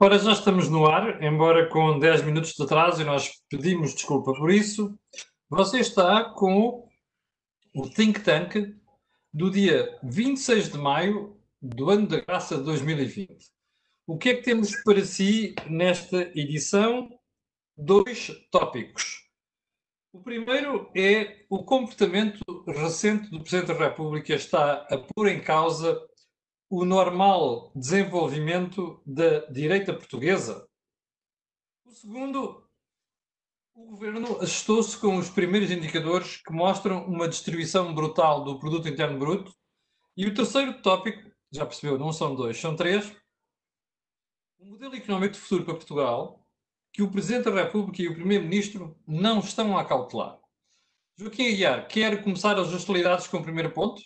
Ora, já estamos no ar, embora com 10 minutos de atraso, e nós pedimos desculpa por isso. Você está com o Think Tank do dia 26 de maio do ano da graça de 2020. O que é que temos para si nesta edição? Dois tópicos. O primeiro é o comportamento recente do Presidente da República está a pôr em causa o normal desenvolvimento da direita portuguesa? O segundo, o governo assustou-se com os primeiros indicadores que mostram uma distribuição brutal do produto interno bruto. E o terceiro tópico, já percebeu, não são dois, são três. O modelo económico de futuro para Portugal, que o Presidente da República e o Primeiro-Ministro não estão a cautelar. Joaquim Aguiar, quer começar as hostilidades com o primeiro ponto?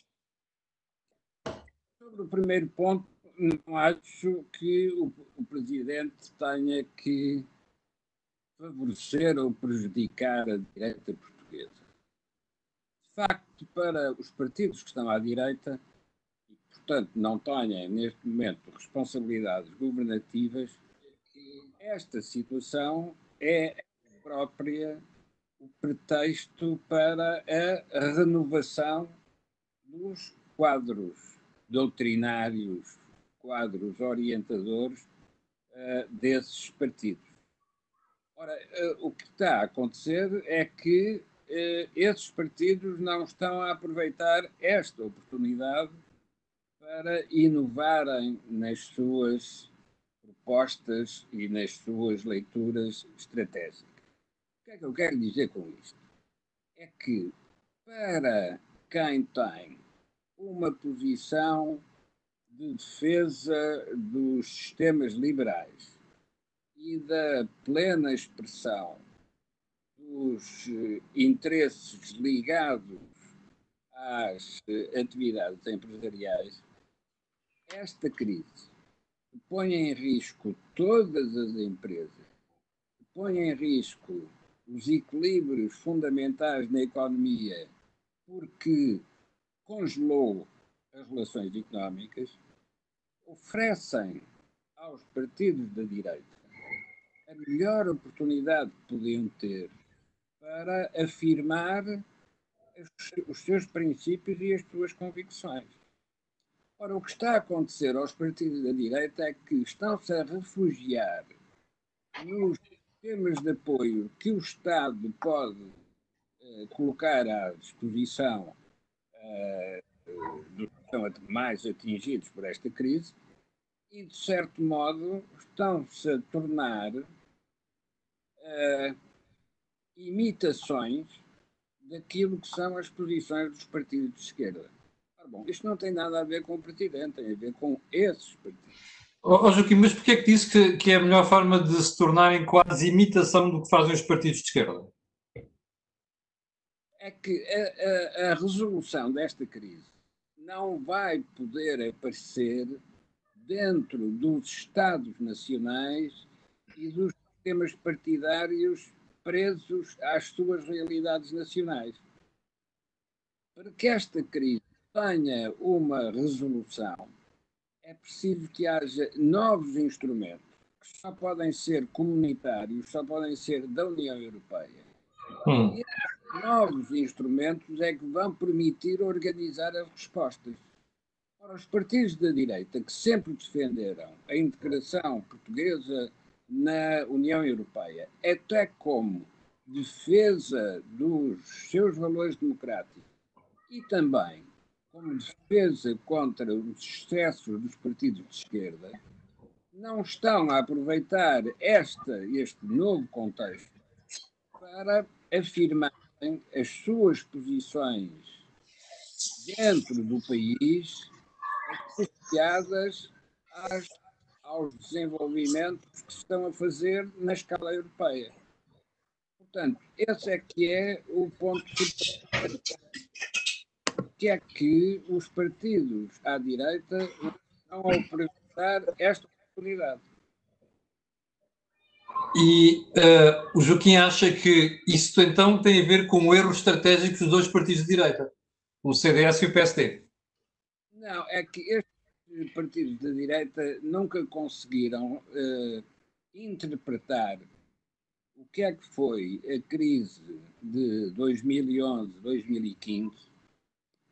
Sobre o primeiro ponto, não acho que o, o Presidente tenha que favorecer ou prejudicar a direita portuguesa. De facto, para os partidos que estão à direita, e portanto não tenham neste momento responsabilidades governativas, esta situação é própria o pretexto para a renovação dos quadros doutrinários, quadros orientadores uh, desses partidos. Ora, uh, o que está a acontecer é que uh, esses partidos não estão a aproveitar esta oportunidade para inovarem nas suas propostas e nas suas leituras estratégicas. O que é que eu quero dizer com isto? É que para quem tem uma posição de defesa dos sistemas liberais e da plena expressão dos eh, interesses ligados às eh, atividades empresariais, esta crise põe em risco todas as empresas, põe em risco os equilíbrios fundamentais na economia, porque congelou as relações económicas, oferecem aos partidos da direita a melhor oportunidade que podiam ter para afirmar os seus princípios e as suas convicções. Ora, o que está a acontecer aos partidos da direita é que estão-se a refugiar nos sistemas de apoio que o Estado pode eh, colocar à disposição dos que são mais atingidos por esta crise e, de certo modo, estão-se a tornar uh, imitações daquilo que são as posições dos partidos de esquerda. Ora, bom, isto não tem nada a ver com o Presidente, tem a ver com esses partidos. Oh, oh Joaquim, mas porquê é que disse que, que é a melhor forma de se tornarem quase imitação do que fazem os partidos de esquerda? É que a, a, a, resolução desta crise não vai poder aparecer dentro dos Estados nacionais e dos sistemas partidários presos às suas realidades nacionais. Para que esta crise tenha uma resolução, é preciso que haja novos instrumentos que só podem ser comunitários, só podem ser da União Europeia. Hum. E novos instrumentos é que vão permitir organizar as respostas. Para os partidos da direita, que sempre defenderam a integração portuguesa na União Europeia, até como defesa dos seus valores democráticos e também como defesa contra os excessos dos partidos de esquerda, não estão a aproveitar esta, este novo contexto para afirmar as suas posições dentro do país associadas às, aos desenvolvimentos que se estão a fazer na escala europeia. Portanto, esse é que é o ponto que é que os partidos à direita estão a aproveitar esta oportunidade. E uh, o Joaquim acha que isso então tem a ver com o erro estratégico dos dois partidos de direita, o CDS e o PSD. Não, é que estes partidos da direita nunca conseguiram uh, interpretar o que é que foi a crise de 2011, 2015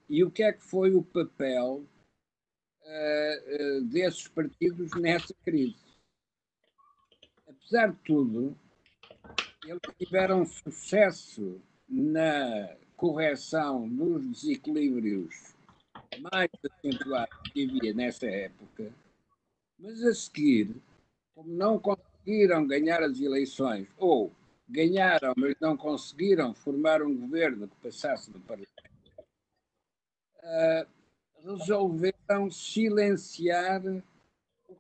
e o que é que foi o papel uh, desses partidos nessa crise. Apesar de tudo, eles tiveram sucesso na correção dos desequilíbrios mais acentuados que havia nessa época, mas a seguir, como não conseguiram ganhar as eleições, ou ganharam, mas não conseguiram formar um governo que passasse do Parlamento, uh, resolveram silenciar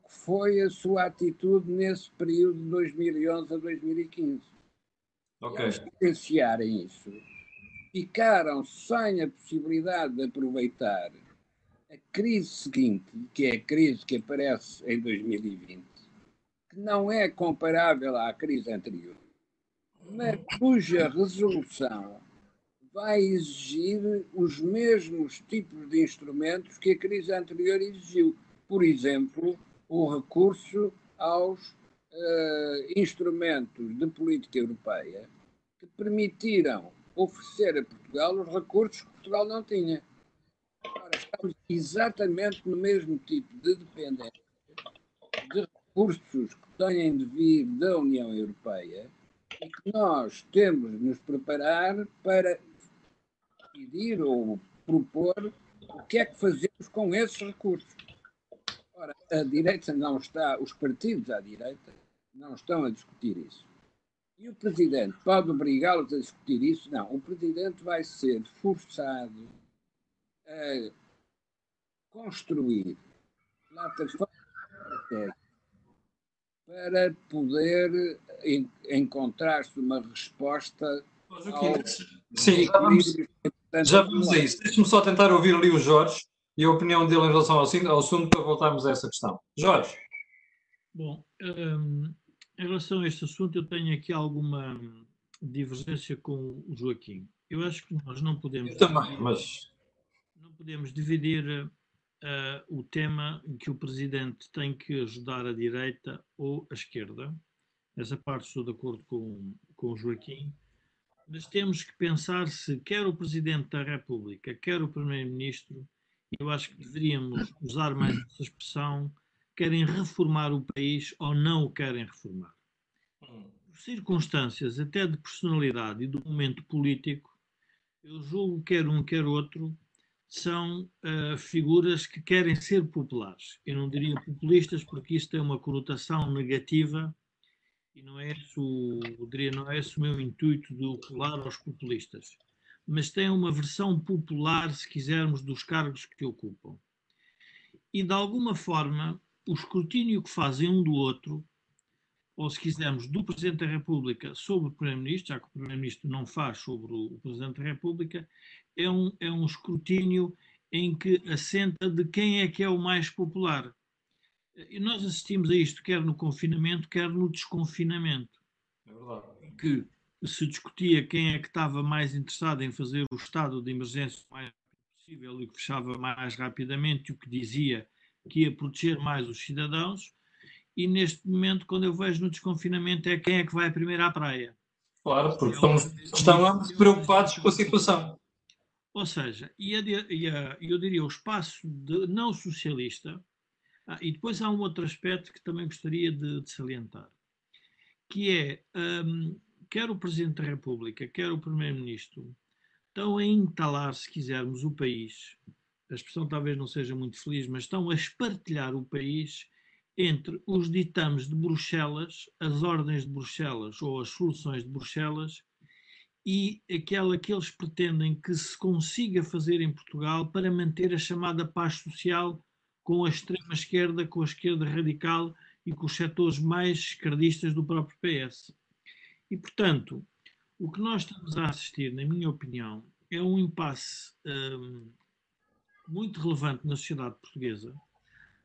foi a sua atitude nesse período de 2011 a 2015. Okay. E ao silenciarem isso, ficaram sem a possibilidade de aproveitar a crise seguinte, que é a crise que aparece em 2020, que não é comparável à crise anterior, mas cuja resolução vai exigir os mesmos tipos de instrumentos que a crise anterior exigiu. Por exemplo, o recurso aos uh, instrumentos de política europeia que permitiram oferecer a Portugal os recursos que Portugal não tinha. Agora, estamos exatamente no mesmo tipo de dependência de recursos que têm de vir da União Europeia e que nós temos de nos preparar para decidir ou propor o que é que fazemos com esses recursos. Ora, a direita não está, os partidos à direita não estão a discutir isso. E o Presidente pode obrigá-los a discutir isso? Não. O Presidente vai ser forçado a construir plataformas para poder en encontrar-se uma resposta Sim, já vamos, já vamos a isso. Deixe-me só tentar ouvir ali o Jorge e a opinião dele em relação ao, assunto para voltarmos a essa questão. Jorge. Bom, um, em relação a este assunto, eu tenho aqui alguma divergência com o Joaquim. Eu acho que nós não podemos. Eu também, mas. Não podemos dividir uh, o tema que o presidente tem que ajudar a direita ou a esquerda. Essa parte estou de acordo com, com o Joaquim. Mas temos que pensar se quer o presidente da República, quer o primeiro-ministro, eu acho que deveríamos usar mais essa expressão querem reformar o país ou não o querem reformar. Circunstâncias até de personalidade e do momento político, eu julgo quer um quer outro são uh, figuras que querem ser populares. Eu não diria populistas porque isto tem uma conotação negativa e não é esse o, diria, não é esse o meu intuito de ocular aos populistas. Mas tem uma versão popular, se quisermos, dos cargos que ocupam. E de alguma forma o escrutínio que fazem um do outro, ou se quisermos, do Presidente da República sobre o Primeiro-Ministro, já que o Primeiro-Ministro não faz sobre o Presidente da República, é um, é um escrutínio em que assenta de quem é que é o mais popular. E nós assistimos a isto quer no confinamento, quer no desconfinamento. É verdade. Que se discutia quem é que estava mais interessado em fazer o estado de emergência o mais possível e que fechava mais rapidamente, o que dizia que ia proteger mais os cidadãos, e neste momento, quando eu vejo no desconfinamento, é quem é que vai primeiro à praia. Claro, porque estamos, estamos preocupados com a situação. Ou seja, e, a, e a, eu diria o espaço de não socialista, ah, e depois há um outro aspecto que também gostaria de, de salientar, que é, um, quer o Presidente da República, quer o Primeiro-Ministro, estão a entalar, se quisermos, o país a expressão talvez não seja muito feliz, mas estão a espartilhar o país entre os ditames de Bruxelas, as ordens de Bruxelas ou as soluções de Bruxelas e aquela que eles pretendem que se consiga fazer em Portugal para manter a chamada paz social com a extrema esquerda, com a esquerda radical e com os setores mais esquerdistas do próprio PS. E, portanto, o que nós estamos a assistir, na minha opinião, é um impasse hum, muito relevante na sociedade portuguesa,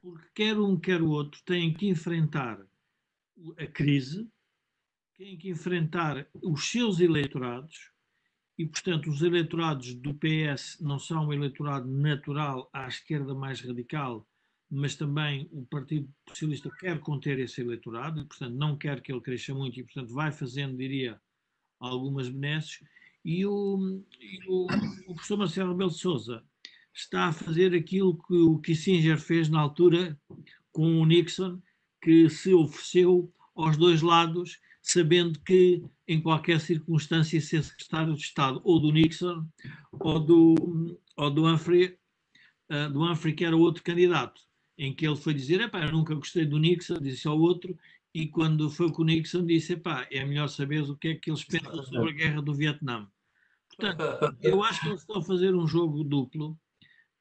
porque quer um, quer o outro têm que enfrentar a crise, têm que enfrentar os seus eleitorados, e, portanto, os eleitorados do PS não são um eleitorado natural à esquerda mais radical, mas também o Partido Socialista quer conter esse eleitorado, e, portanto, não quer que ele cresça muito e, portanto, vai fazendo, diria, algumas benesses. E o, e o, o professor Marcelo Rebelo de está a fazer aquilo que o Kissinger fez na altura com o Nixon, que se ofereceu aos dois lados, sabendo que em qualquer circunstância ser secretário de Estado ou do Nixon ou do, ou do Humphrey, uh, do Humphrey que era outro candidato, em que ele foi dizer, epá, eu nunca gostei do Nixon, disse ao outro, e quando foi com o Nixon disse, epá, é melhor saber o que é que eles pensam sobre a guerra do Vietnã. Portanto, eu acho que eles estão a fazer um jogo duplo,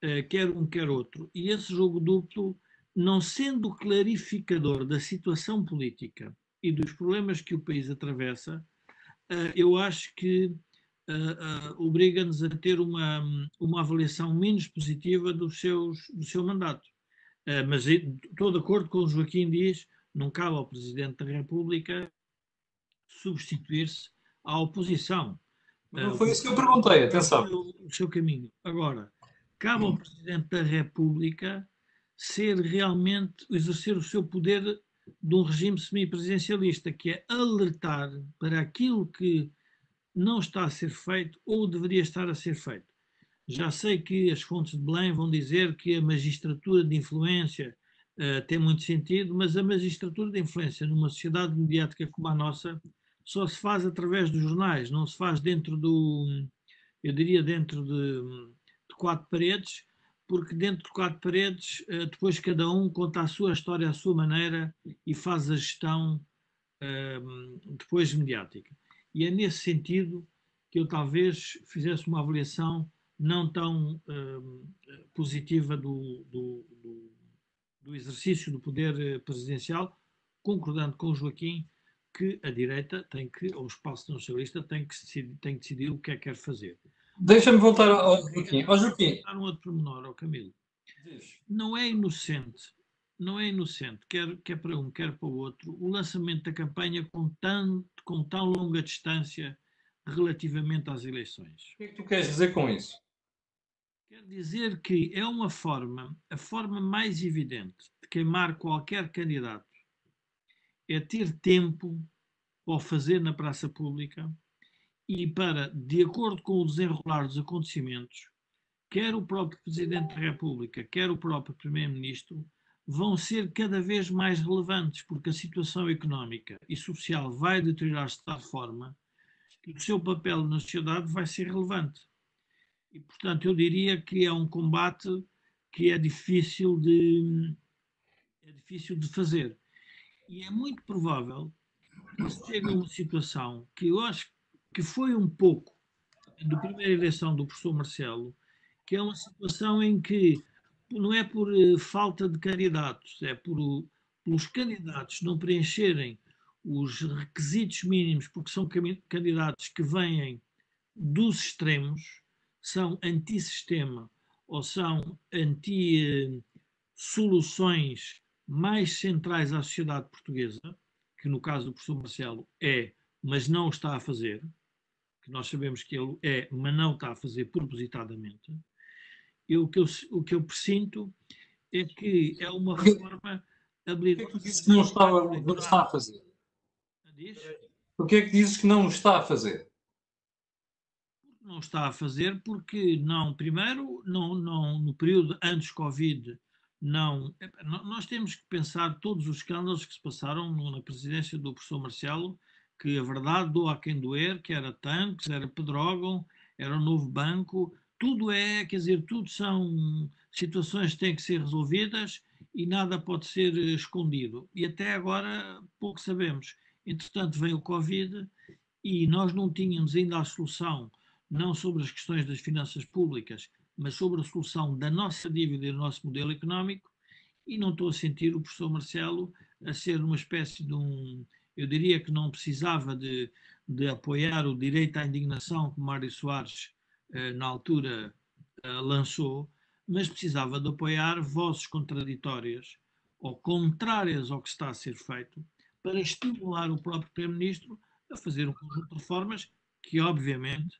uh, quer um, quer outro, e esse jogo duplo, não sendo clarificador da situação política e dos problemas que o país atravessa, uh, eu acho que uh, obriga-nos a ter uma, uma avaliação menos positiva dos seus, do seu mandato. Mas estou de acordo com o Joaquim diz, não cabe ao Presidente da República substituir-se à oposição. Não foi isso que eu perguntei, atenção. O seu caminho. Agora, cabe ao Presidente da República ser realmente, exercer o seu poder de um regime semipresidencialista, que é alertar para aquilo que não está a ser feito ou deveria estar a ser feito. Já sei que as fontes de Belém vão dizer que a magistratura de influência uh, tem muito sentido, mas a magistratura de influência numa sociedade mediática como a nossa só se faz através dos jornais, não se faz dentro do, eu diria, dentro de, de quatro paredes, porque dentro de quatro paredes, eh, depois cada um conta a sua história à sua maneira e faz a gestão ehm, depois mediática. E é nesse sentido que eu talvez fizesse uma avaliação não tão ehm, positiva do, do, do, do exercício do poder eh, presidencial, concordando com o Joaquim que a direita tem que, ou o espaço nacionalista tem que, decidir, tem que decidir o que é que quer fazer. Deixa-me voltar ao Joaquim. Ao Joaquim. Um outro pormenor, ao Camilo. Não é inocente, não é inocente, quer, quer para um, quer para o outro, o lançamento da campanha com, tanto, com tão longa distância relativamente às eleições. O que é que tu queres dizer com isso? Quer dizer que é uma forma, a forma mais evidente de queimar qualquer candidato é ter tempo para o fazer na praça pública e para, de acordo com o desenrolar dos acontecimentos, quer o próprio Presidente da República, quer o próprio Primeiro-Ministro, vão ser cada vez mais relevantes, porque a situação económica e social vai deteriorar-se de tal forma que o seu papel na sociedade vai ser relevante. E, portanto, eu diria que é um combate que é difícil de, é difícil de fazer. E é muito provável que se chegue a uma situação que eu acho que foi um pouco da primeira eleição do professor Marcelo, que é uma situação em que não é por eh, falta de candidatos, é por pelos candidatos não preencherem os requisitos mínimos, porque são candidatos que vêm dos extremos, são antissistema ou são anti-soluções mais centrais à sociedade portuguesa, que no caso do professor Marcelo é, mas não está a fazer, que nós sabemos que ele é, mas não está a fazer propositadamente, eu, o, que eu, o que eu presinto é que é uma reforma habilidosa. Por que é que dizes que não está, está a fazer? Diz? Por que é que dizes que não está a fazer? Não está a fazer porque não, primeiro, não, não, no período antes Covid, não. Nós temos que pensar todos os escândalos que se passaram na presidência do professor Marcelo, que a verdade doa a quem doer, que era tanques, era Pedrógão, era o novo banco, tudo é, quer dizer, tudo são situações que têm que ser resolvidas e nada pode ser escondido. E até agora pouco sabemos. Entretanto, veio o Covid e nós não tínhamos ainda a solução, não sobre as questões das finanças públicas, mas sobre a solução da nossa dívida e do nosso modelo económico, e não estou a sentir o professor Marcelo a ser uma espécie de um. Eu diria que não precisava de, de apoiar o direito à indignação que Mário Soares, eh, na altura, eh, lançou, mas precisava de apoiar vozes contraditórias ou contrárias ao que está a ser feito para estimular o próprio Primeiro-Ministro a fazer um conjunto de reformas que, obviamente,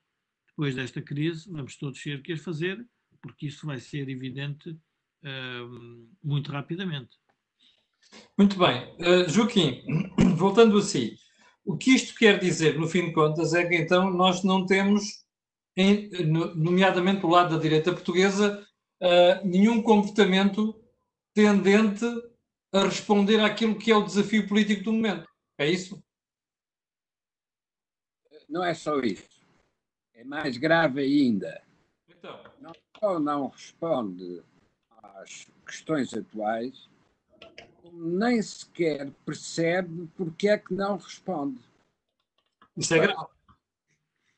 depois desta crise, vamos todos ter que as fazer, porque isso vai ser evidente uh, muito rapidamente. Muito bem. Uh, Joaquim, voltando a si, o que isto quer dizer, no fim de contas, é que então nós não temos, em, nomeadamente do lado da direita portuguesa, uh, nenhum comportamento tendente a responder àquilo que é o desafio político do momento. É isso? Não é só isso. É mais grave ainda. Então. Não só não responde às questões atuais, nem sequer percebe porque é que não responde. Isso é grave.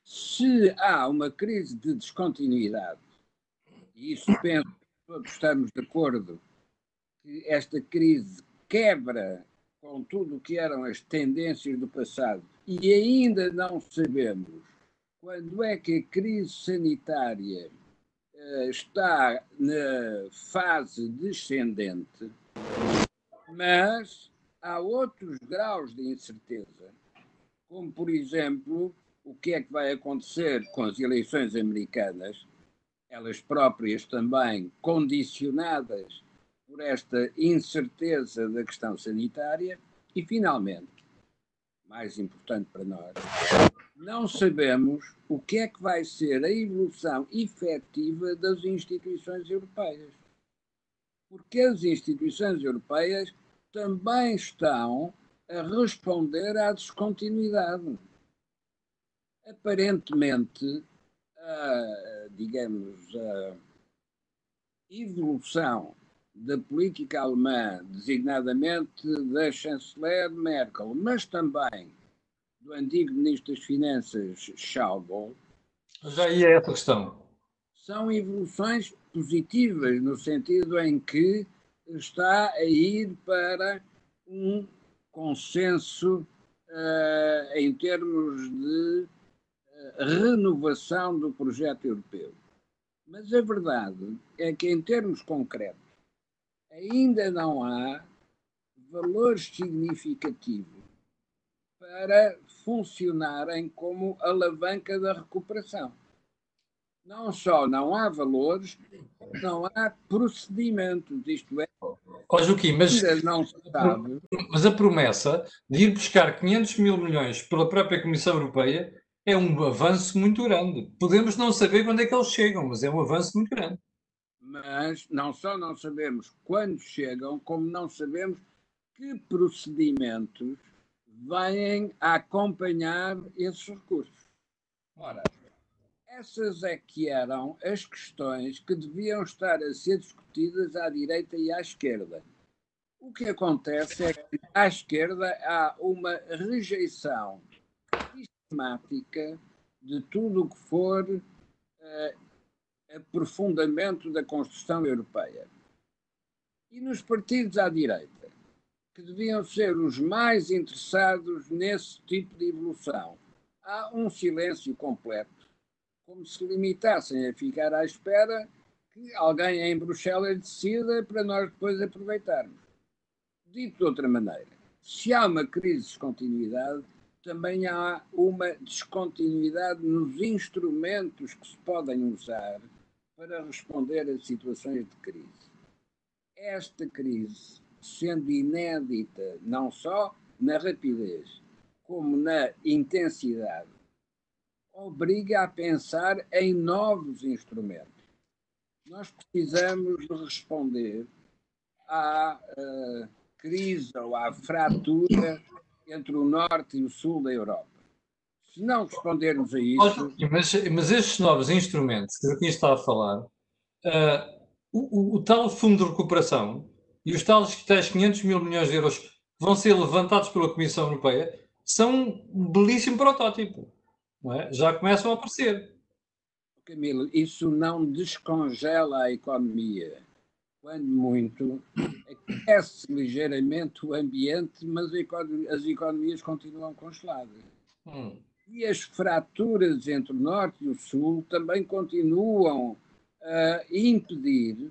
Se há uma crise de descontinuidade, e isso penso que todos estamos de acordo que esta crise quebra com tudo o que eram as tendências do passado e ainda não sabemos quando é que a crise sanitária uh, está na fase descendente, mas há outros graus de incerteza, como por exemplo o que é que vai acontecer com as eleições americanas, elas próprias também condicionadas por esta incerteza da questão sanitária. E, finalmente, mais importante para nós, não sabemos o que é que vai ser a evolução efetiva das instituições europeias. Porque as instituições europeias também estão a responder à descontinuidade. Aparentemente, a, digamos, a evolução da política alemã, designadamente da chanceler Merkel, mas também do antigo ministro das Finanças Schauble. Já ia essa questão. São evoluções positivas, no sentido em que está a ir para um consenso uh, em termos de uh, renovação do projeto europeu. Mas a verdade é que, em termos concretos, ainda não há valores significativos para funcionarem como alavanca da recuperação. Não só não há valores, não há procedimentos, isto é. Ó Joaquim, mas, não se sabe. mas a promessa de ir buscar 500 mil milhões pela própria Comissão Europeia é um avanço muito grande. Podemos não saber quando é que eles chegam, mas é um avanço muito grande mas não só não sabemos quando chegam, como não sabemos que procedimentos vêm a acompanhar esses recursos. Ora, essas é que eram as questões que deviam estar a ser discutidas à direita e à esquerda. O que acontece é que à esquerda há uma rejeição sistemática de tudo o que for uh, aprofundamento da construção europeia. E nos partidos à direita, que deviam ser os mais interessados nesse tipo de evolução, há um silêncio completo, como se limitassem a ficar à espera que alguém em Bruxelas decida para nós depois aproveitarmos. Dito de outra maneira, se há uma crise de descontinuidade, também há uma descontinuidade nos instrumentos que se podem usar para responder a situações de crise. Esta crise, sendo inédita não só na rapidez, como na intensidade, obriga a pensar em novos instrumentos. Nós precisamos responder à uh, crise ou à fratura entre o norte e o sul da Europa. Se não respondermos a isso. Mas, mas estes novos instrumentos que aqui está a falar, uh, o, o, o, tal fundo de recuperação e os tais, tais 500 mil milhões de euros que vão ser levantados pela Comissão Europeia são um belíssimo protótipo. É? Já começam a aparecer. Camilo, isso não descongela a economia. Quando muito, aquece ligeiramente o ambiente, mas as economias continuam congeladas. Hum. E as fraturas entre o Norte e o Sul também continuam a impedir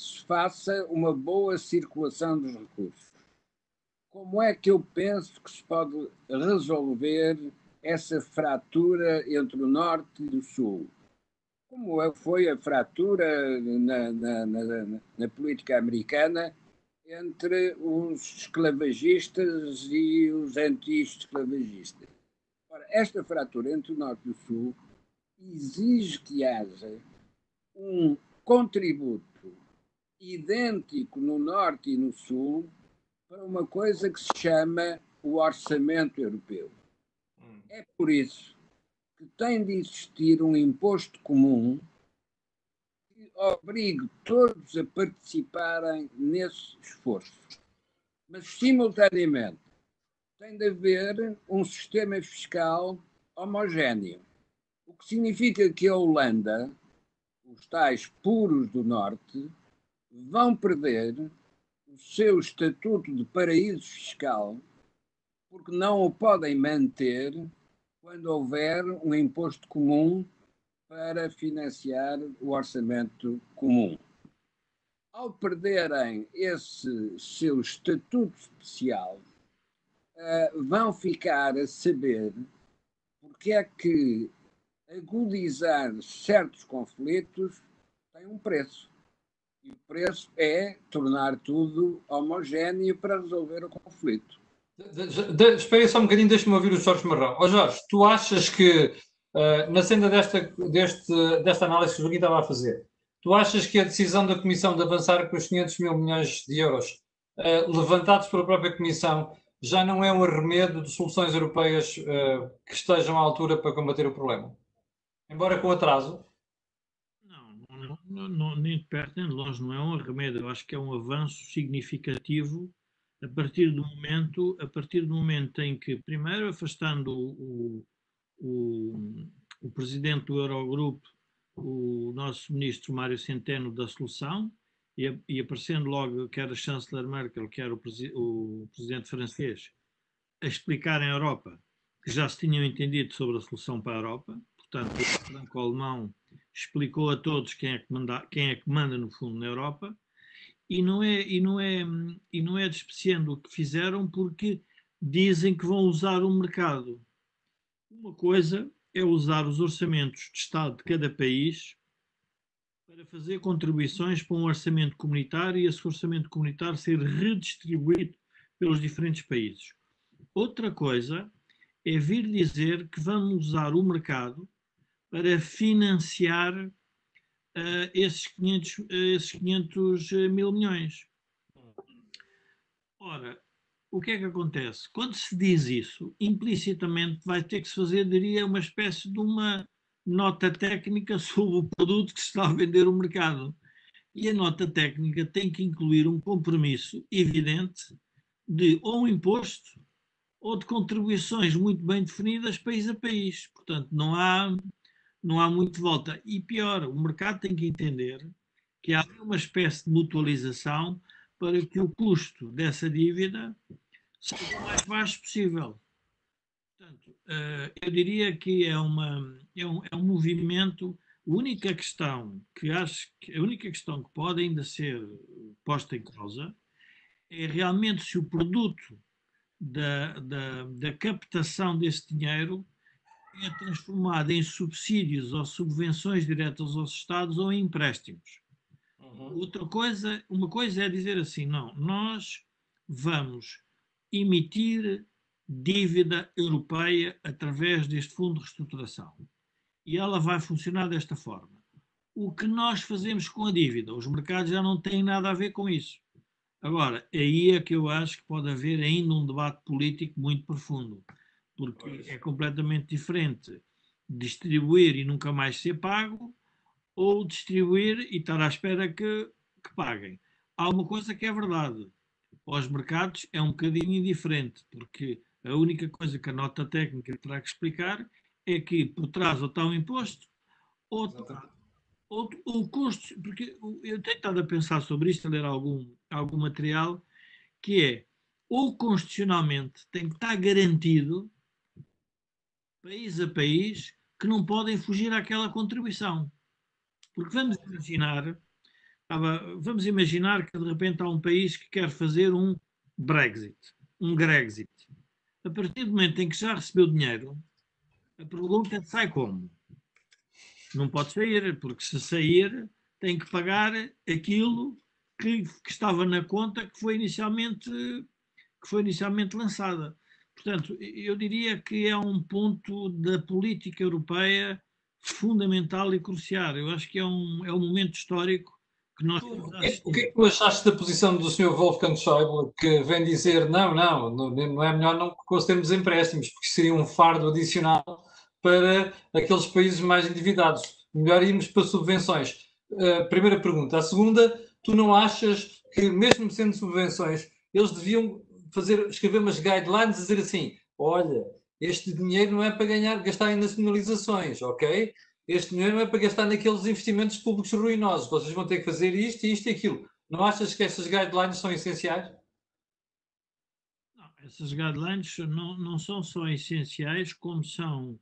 se faça uma boa circulação dos recursos. Como é que eu penso que se pode resolver essa fratura entre o Norte e o Sul? como é, foi a fratura na, na, na, na política americana entre os esclavagistas e os anti-esclavagistas. Esta fratura entre o Norte e o Sul exige que haja um contributo idêntico no Norte e no Sul para uma coisa que se chama o orçamento europeu. Hum. É por isso que tem de existir um imposto comum que obrigue todos a participarem nesse esforço. Mas, simultaneamente, tem de haver um sistema fiscal homogéneo. O que significa que a Holanda, os tais puros do Norte, vão perder o seu estatuto de paraíso fiscal porque não o podem manter quando houver um imposto comum para financiar o orçamento comum. Ao perderem esse seu estatuto especial, uh, vão ficar a saber porque é que agudizar certos conflitos tem um preço. E o preço é tornar tudo homogéneo para resolver o conflito. Espera aí só um bocadinho, deixa-me ouvir o Jorge Marrão. Oh Jorge, tu achas que, uh, na senda desta, deste, desta análise que o Joaquim estava a fazer, tu achas que a decisão da Comissão de avançar com os 500 mil milhões de euros uh, levantados pela própria Comissão já não é um arremedo de soluções europeias uh, que estejam à altura para combater o problema? Embora com atraso? Não, não, nem de perto nem de longe, não é um arremedo, eu acho que é um avanço significativo a partir do momento, a partir do momento em que, primeiro, afastando o, o, o presidente do Eurogrupo, o nosso ministro Mário Centeno, da solução, e, e aparecendo logo quer a chanceler Merkel, quer o, o presidente francês, a explicar em Europa que já se tinham entendido sobre a solução para a Europa, portanto, o franco-alemão explicou a todos quem é, que manda, quem é que manda, no fundo, na Europa, e não é e não é e não é despreciando o que fizeram porque dizem que vão usar o mercado. Uma coisa é usar os orçamentos de Estado de cada país para fazer contribuições para um orçamento comunitário e esse orçamento comunitário ser redistribuído pelos diferentes países. Outra coisa é vir dizer que vamos usar o mercado para financiar uh, esses, 500, uh, esses 500 eh, mil milhões. Ora, o que é que acontece? Quando se diz isso, implicitamente vai ter que se fazer, diria, uma espécie de uma nota técnica sobre o produto que se está a vender no mercado. E a nota técnica tem que incluir um compromisso evidente de ou um imposto ou de contribuições muito bem definidas país a país. Portanto, não há não há muito volta. E pior, o mercado tem que entender que há uma espécie de mutualização para que o custo dessa dívida seja o mais baixo possível. Portanto, eh, eu diria que é, uma, é, um, é um movimento. A única questão que acho que a única questão que pode ainda ser posta em causa é realmente se o produto da, da, da captação desse dinheiro é transformada em subsídios ou subvenções diretas aos Estados ou em empréstimos. Uhum. Outra coisa, uma coisa é dizer assim, não, nós vamos emitir dívida europeia através deste fundo de reestruturação. E ela vai funcionar desta forma. O que nós fazemos com a dívida? Os mercados já não têm nada a ver com isso. Agora, aí é que eu acho que pode haver ainda um debate político muito profundo porque pois. é completamente diferente distribuir e nunca mais ser pago ou distribuir e estar à espera que, que paguem. Há uma coisa que é verdade, aos mercados é um bocadinho indiferente, porque a única coisa que a nota técnica terá que explicar é que por trás ou está um imposto ou, ou, o custo, porque eu tenho estado a pensar sobre isto, a ler algum, algum material, que é ou constitucionalmente tem que estar garantido país a país, que não podem fugir àquela contribuição. Porque vamos imaginar, vamos imaginar que de repente há um país que quer fazer um Brexit, um Grexit. A partir do momento em que já recebeu dinheiro, a pergunta é sai como? não pode sair, porque se sair tem que pagar aquilo que, que estava na conta que foi inicialmente que foi inicialmente lançada. Portanto, eu diria que é um ponto da política europeia fundamental e crucial. Eu acho que é um, é um momento histórico que nós temos a O que é que tu achaste da posição do Sr. Wolfgang Schäuble, que vem dizer não, não, não é melhor não concedermos empréstimos, porque seria um fardo adicional para aqueles países mais endividados. Melhor irmos para subvenções. Uh, primeira pergunta. A segunda, tu não achas que, mesmo sendo subvenções, eles deviam fazer, escrever umas guidelines, dizer assim: olha, este dinheiro não é para ganhar, gastar em nacionalizações, ok? Este dinheiro não é para gastar naqueles investimentos públicos ruinosos. Vocês vão ter que fazer isto, isto e aquilo. Não achas que estas guidelines são essenciais? Não, essas guidelines não, não são só essenciais, como são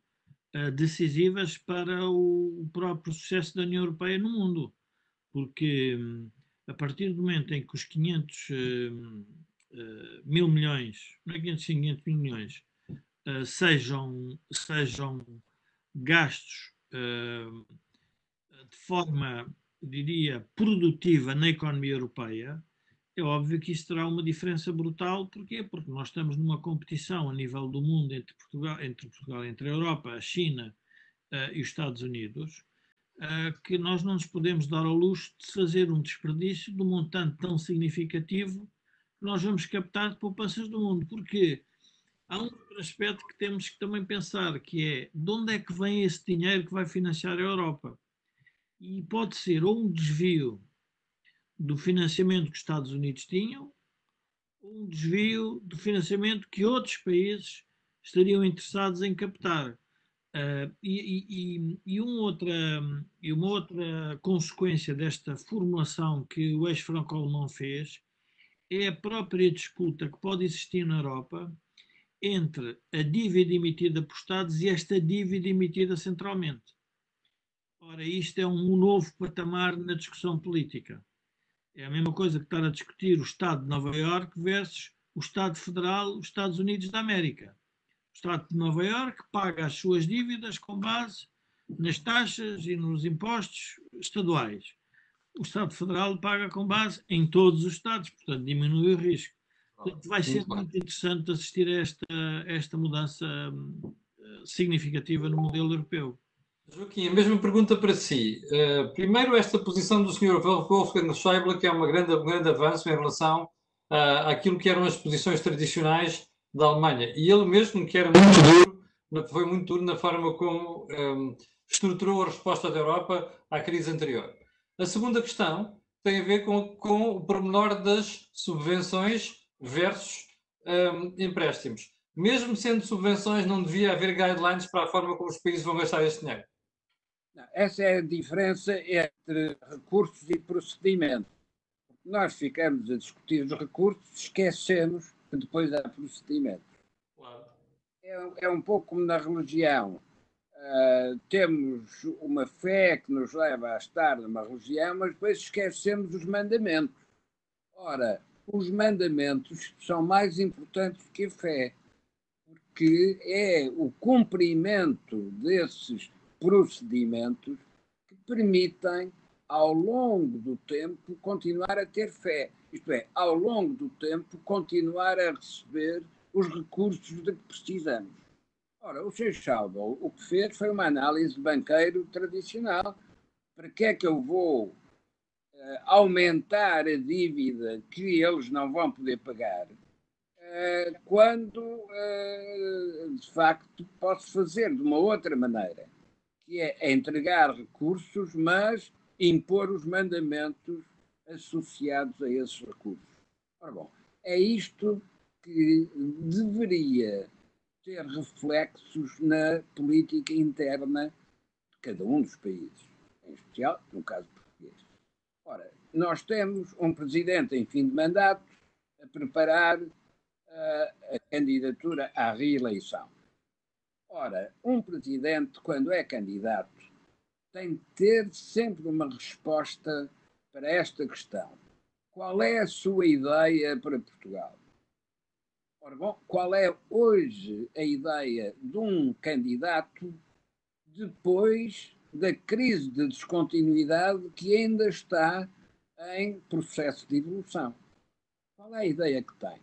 uh, decisivas para o, o, próprio sucesso da União Europeia no mundo. Porque um, a partir do momento em que os 500 uh, uh, mil milhões, não é 500, 500 mil milhões, uh, sejam, sejam gastos uh, de forma, diria, produtiva na economia europeia, é óbvio que isso terá uma diferença brutal. Porquê? Porque nós estamos numa competição a nível do mundo entre Portugal, entre, Portugal, entre a Europa, a China e os Estados Unidos, que nós não nos podemos dar ao luxo de fazer um desperdício de um montante tão significativo nós vamos captar de poupanças do mundo. Porque há um outro aspecto que temos que também pensar, que é de onde é que vem esse dinheiro que vai financiar a Europa? E pode ser ou um desvio do financiamento que os Estados Unidos tinham, ou um desvio do financiamento que outros países estariam interessados em captar. Uh, e, e, e, um outra, e uma outra consequência desta formulação que o ex-franco-alemão fez é a própria disputa que pode existir na Europa entre a dívida emitida por Estados e esta dívida emitida centralmente. Ora, isto é um novo patamar na discussão política. É a mesma coisa que estar a discutir o Estado de Nova Iorque versus o Estado Federal, os Estados Unidos da América. O Estado de Nova Iorque paga as suas dívidas com base nas taxas e nos impostos estaduais o Estado Federal paga com base em todos os Estados, portanto diminui o risco. Portanto, vai ser muito interessante assistir a esta, a esta mudança hum, significativa no modelo europeu. Joaquim, a mesma pergunta para si. Uh, primeiro, esta posição do Sr. Wolfgang Schäuble, que é uma grande, um grande avanço em relação uh, àquilo que eram as posições tradicionais da Alemanha. E ele mesmo, que era muito duro, foi muito duro na forma como um, estruturou a resposta da Europa à crise anterior. A segunda questão tem a ver com, com o pormenor das subvenções versus um, empréstimos. Mesmo sendo subvenções, não devia haver guidelines para a forma como os países vão gastar esse dinheiro. Essa é a diferença entre recursos e procedimento. Nós ficamos a discutir os recursos, esquecemos que depois há procedimento. Claro. É, é um pouco como na religião. Uh, temos uma fé que nos leva a estar numa religião, mas depois esquecemos os mandamentos. Ora, os mandamentos são mais importantes que a fé, porque é o cumprimento desses procedimentos que permitem, ao longo do tempo, continuar a ter fé. Isto é, ao longo do tempo, continuar a receber os recursos de que precisamos. Ora, o. Schauble o que fez foi uma análise banqueiro tradicional. Para que é que eu vou uh, aumentar a dívida que eles não vão poder pagar uh, quando, uh, de facto, posso fazer de uma outra maneira, que é entregar recursos, mas impor os mandamentos associados a esses recursos. Ora bom, é isto que deveria ter reflexos na política interna de cada um dos países, em especial no caso português. Ora, nós temos um presidente em fim de mandato a preparar uh, a candidatura à reeleição. Ora, um presidente, quando é candidato, tem de ter sempre uma resposta para esta questão. Qual é a sua ideia para Portugal? Ora bom, qual é hoje a ideia de um candidato depois da crise de descontinuidade que ainda está em processo de evolução. Qual é a ideia que tem?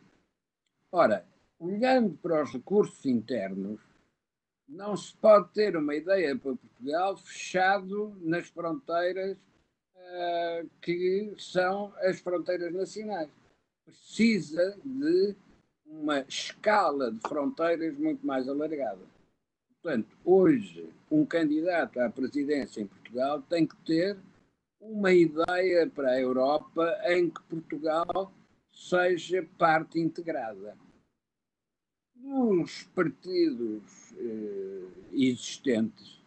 Ora, olhando para os recursos internos, não se pode ter uma ideia para Portugal fechado nas fronteiras uh, que são as fronteiras nacionais. Precisa de uma escala de fronteiras muito mais alargada. Portanto, hoje, um candidato à presidência em Portugal tem que ter uma ideia para a Europa em que Portugal seja parte integrada. Nos partidos eh, existentes,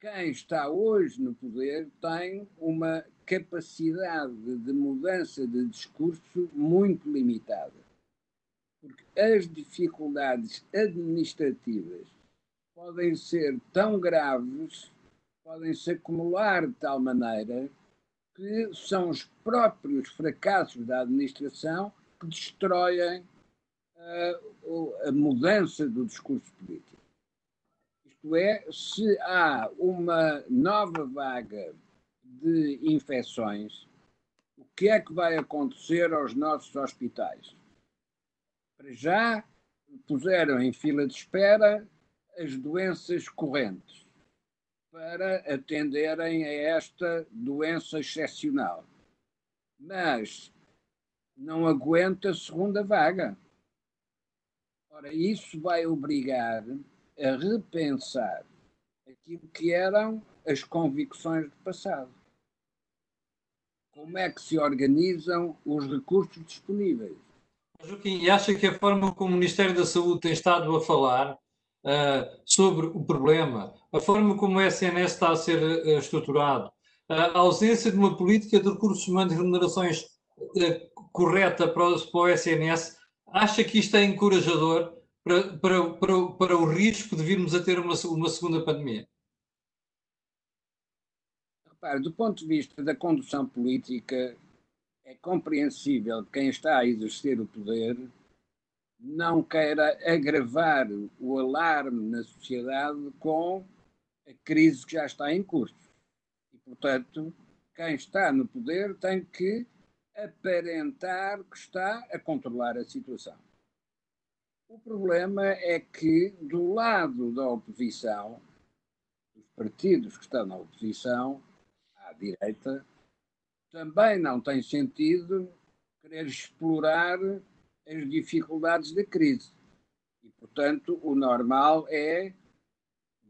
quem está hoje no poder tem uma capacidade de mudança de discurso muito limitada. Porque as dificuldades administrativas podem ser tão graves, podem se acumular de tal maneira que são os próprios fracassos da administração que destroem uh, a mudança do discurso político. Isto é, se há uma nova vaga de infecções, o que é que vai acontecer aos nossos hospitais? Para já puseram em fila de espera as doenças correntes para atenderem a esta doença excepcional. Mas não aguenta a segunda vaga. Ora, isso vai obrigar a repensar aquilo que eram as convicções do passado. Como é que se organizam os recursos disponíveis? Joaquim, e acha que a forma como o Ministério da Saúde tem estado a falar uh, sobre o problema, a forma como o SNS está a ser uh, estruturado, a ausência de uma política de recursos humanos e remunerações uh, correta para o, para o SNS, acha que isto é encorajador para, para, para, para o risco de virmos a ter uma, uma segunda pandemia? Do ponto de vista da condução política, é compreensível que quem está a exercer o poder não queira agravar o alarme na sociedade com a crise que já está em curso. E, portanto, quem está no poder tem que aparentar que está a controlar a situação. O problema é que, do lado da oposição, os partidos que estão na oposição, à direita, também não tem sentido querer explorar as dificuldades da crise. E, portanto, o normal é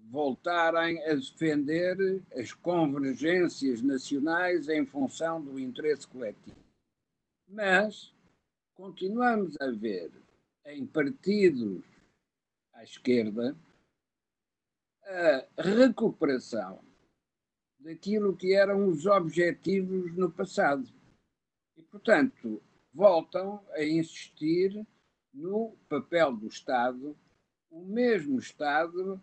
voltarem a defender as convergências nacionais em função do interesse coletivo. Mas continuamos a ver em partidos à esquerda a recuperação daquilo que eram os objetivos no passado. E, portanto, voltam a insistir no papel do Estado, o mesmo Estado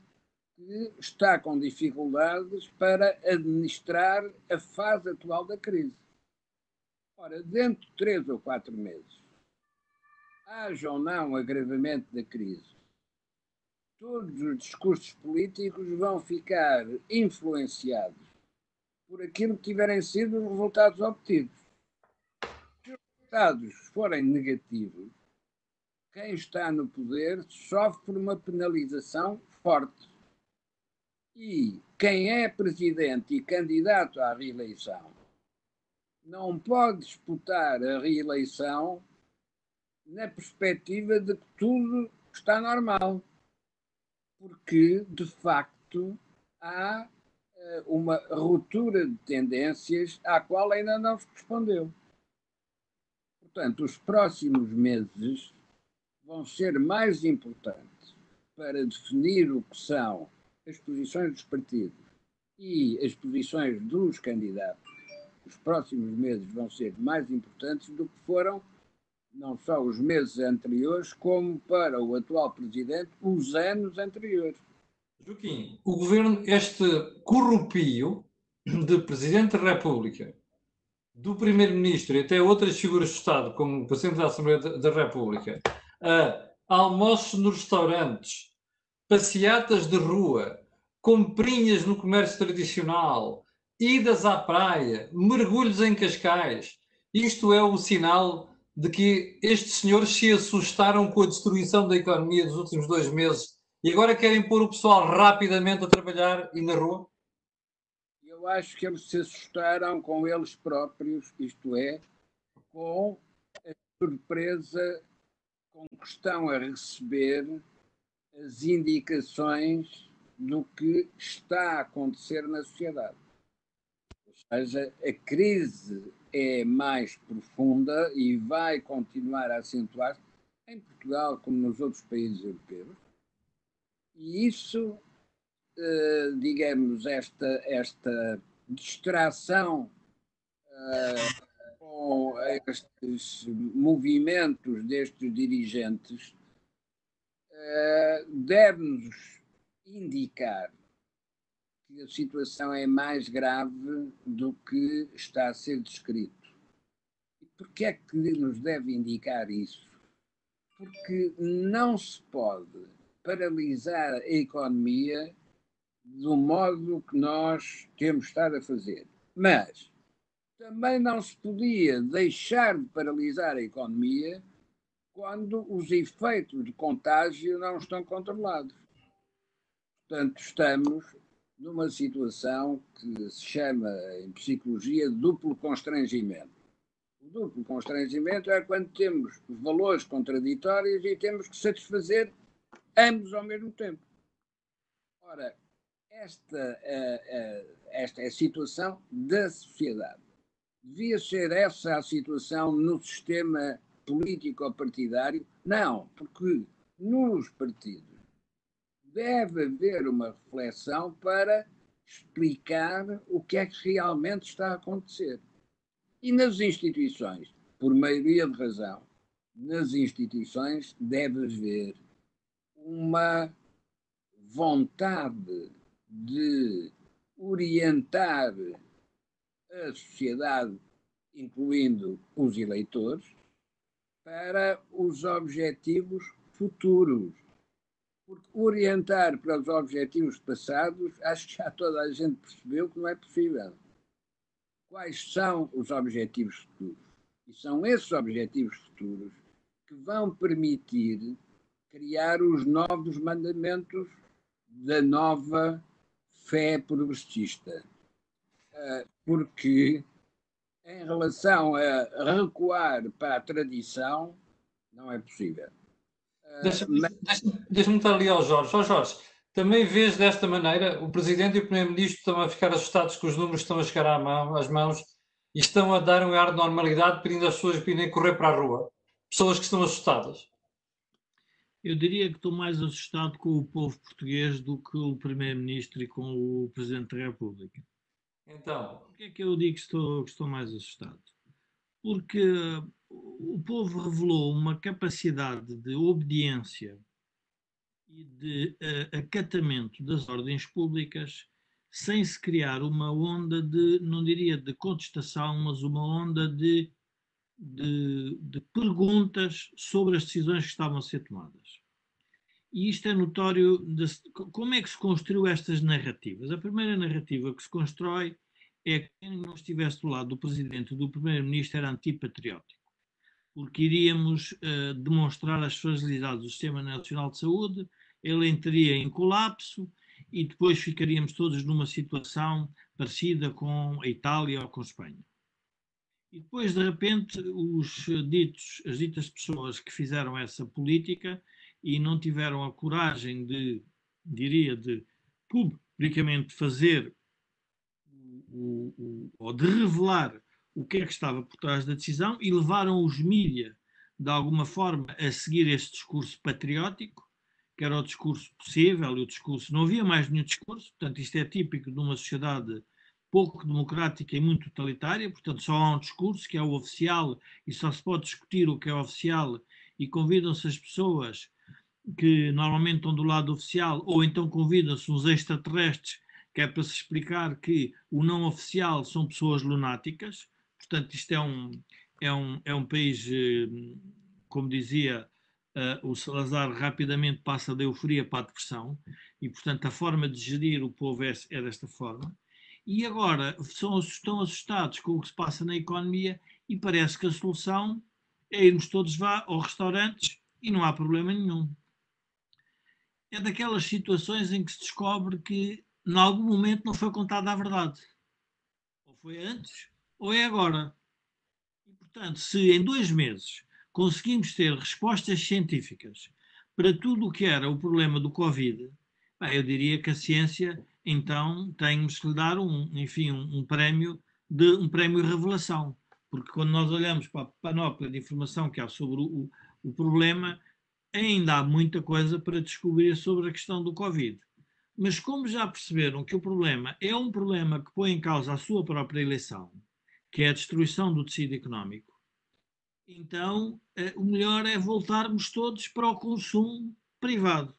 que está com dificuldades para administrar a fase atual da crise. Ora, dentro de três ou quatro meses, haja ou não agravamento da crise, todos os discursos políticos vão ficar influenciados por aquilo que tiverem sido os resultados obtidos resultados forem negativos, quem está no poder sofre uma penalização forte. E quem é presidente e candidato à reeleição não pode disputar a reeleição na perspectiva de que tudo está normal. Porque, de facto, há uma ruptura de tendências à qual ainda não se respondeu. Portanto, os próximos meses vão ser mais importantes para definir o que são as posições dos partidos e as posições dos candidatos. Os próximos meses vão ser mais importantes do que foram não só os meses anteriores, como para o atual presidente os anos anteriores. Joaquim, o governo, este corrupio de presidente da República, do Primeiro-Ministro e até outras figuras do Estado, como o Presidente da Assembleia da República, a almoços nos restaurantes, passeatas de rua, comprinhas no comércio tradicional, idas à praia, mergulhos em cascais. Isto é o sinal de que estes senhores se assustaram com a destruição da economia dos últimos dois meses e agora querem pôr o pessoal rapidamente a trabalhar e na rua? Eu acho que eles se assustaram com eles próprios, isto é, com a surpresa com que estão a receber as indicações do que está a acontecer na sociedade. Ou seja, a crise é mais profunda e vai continuar a acentuar em Portugal como nos outros países europeus. E isso, eh, digamos, esta, esta distração eh, com estes movimentos destes dirigentes eh, deve-nos indicar que a situação é mais grave do que está a ser descrito. E por que é que nos deve indicar isso? Porque não se pode paralisar a economia do modo que nós temos estado a fazer. Mas também não se podia deixar de paralisar a economia quando os efeitos de contágio não estão controlados. Portanto, estamos numa situação que se chama em psicologia duplo constrangimento. O duplo constrangimento é quando temos valores contraditórios e temos que satisfazer ambos ao mesmo tempo. Ora, esta, esta é a situação da sociedade. Devia ser essa a situação no sistema político-partidário? Não, porque nos partidos deve haver uma reflexão para explicar o que é que realmente está a acontecer. E nas instituições, por maioria de razão, nas instituições deve haver uma vontade de orientar a sociedade, incluindo os eleitores, para os objetivos futuros porque orientar para os objetivos passados, acho que já toda a gente percebeu que não é possível. Quais são os objetivos futuros? E são esses objetivos futuros que vão permitir criar os novos mandamentos da nova fé progressista. Ah, porque, em relação a recuar para a tradição, não é possível. Deixa-me deixa, estar ali ao Jorge. Ó Jorge, também vês desta maneira, o Presidente e o Primeiro-Ministro estão a ficar assustados que os números estão a chegar mão, às mãos e estão a dar um ar de normalidade pedindo às pessoas para irem correr para a rua. Pessoas que estão assustadas. Eu diria que estou mais assustado com o povo português do que o Primeiro-Ministro e com o Presidente da República. Então. Porquê é que eu digo que estou, que estou mais assustado? Porque o povo revelou uma capacidade de obediência e de uh, acatamento das ordens públicas sem se criar uma onda de, não diria de contestação, mas uma onda de, de, de perguntas sobre as decisões que estavam a ser tomadas. E isto é notório. De, como é que se construiu estas narrativas? A primeira narrativa que se constrói é que quem não estivesse do lado do presidente do primeiro-ministro era antipatriótico porque iríamos uh, demonstrar as fragilidades do Sistema Nacional de Saúde, ele entraria em colapso e depois ficaríamos todos numa situação parecida com a Itália ou com a Espanha. E depois, de repente, os ditos, as ditas pessoas que fizeram essa política e não tiveram a coragem de, diria, de publicamente fazer o, o, ou de revelar o que é que estava por trás da decisão e levaram os mídia, de alguma forma, a seguir este discurso patriótico, que era o discurso possível e o discurso. Não havia mais nenhum discurso, portanto, isto é típico de uma sociedade pouco democrática e muito totalitária, portanto, só há um discurso que é o oficial e só se pode discutir o que é oficial e convidam-se as pessoas que normalmente estão do lado oficial ou então convidam-se uns extraterrestres que é para se explicar que o não oficial são pessoas lunáticas Portanto, isto é um, é um, é um país, eh, como dizia uh, o Salazar rapidamente passa da euforia para a depressão e, portanto, a forma de gerir o povo é, é desta forma. E agora são, estão assustados com o que se passa na economia e parece que a solução é irmos todos vá aos restaurantes e não há problema nenhum. É daquelas situações em que se descobre que, em algum momento, não foi contada a verdade. Ou foi antes, ou é agora. E, portanto, se em dois meses conseguimos ter respostas científicas para tudo o que era o problema do Covid, bem, eu diria que a ciência, então, tem-nos que lhe dar um, enfim, um, um prémio de um prémio revelação, porque quando nós olhamos para a panóplia de informação que há sobre o, o problema, ainda há muita coisa para descobrir sobre a questão do Covid. Mas como já perceberam que o problema é um problema que põe em causa a sua própria eleição, que é a destruição do tecido económico, então eh, o melhor é voltarmos todos para o consumo privado.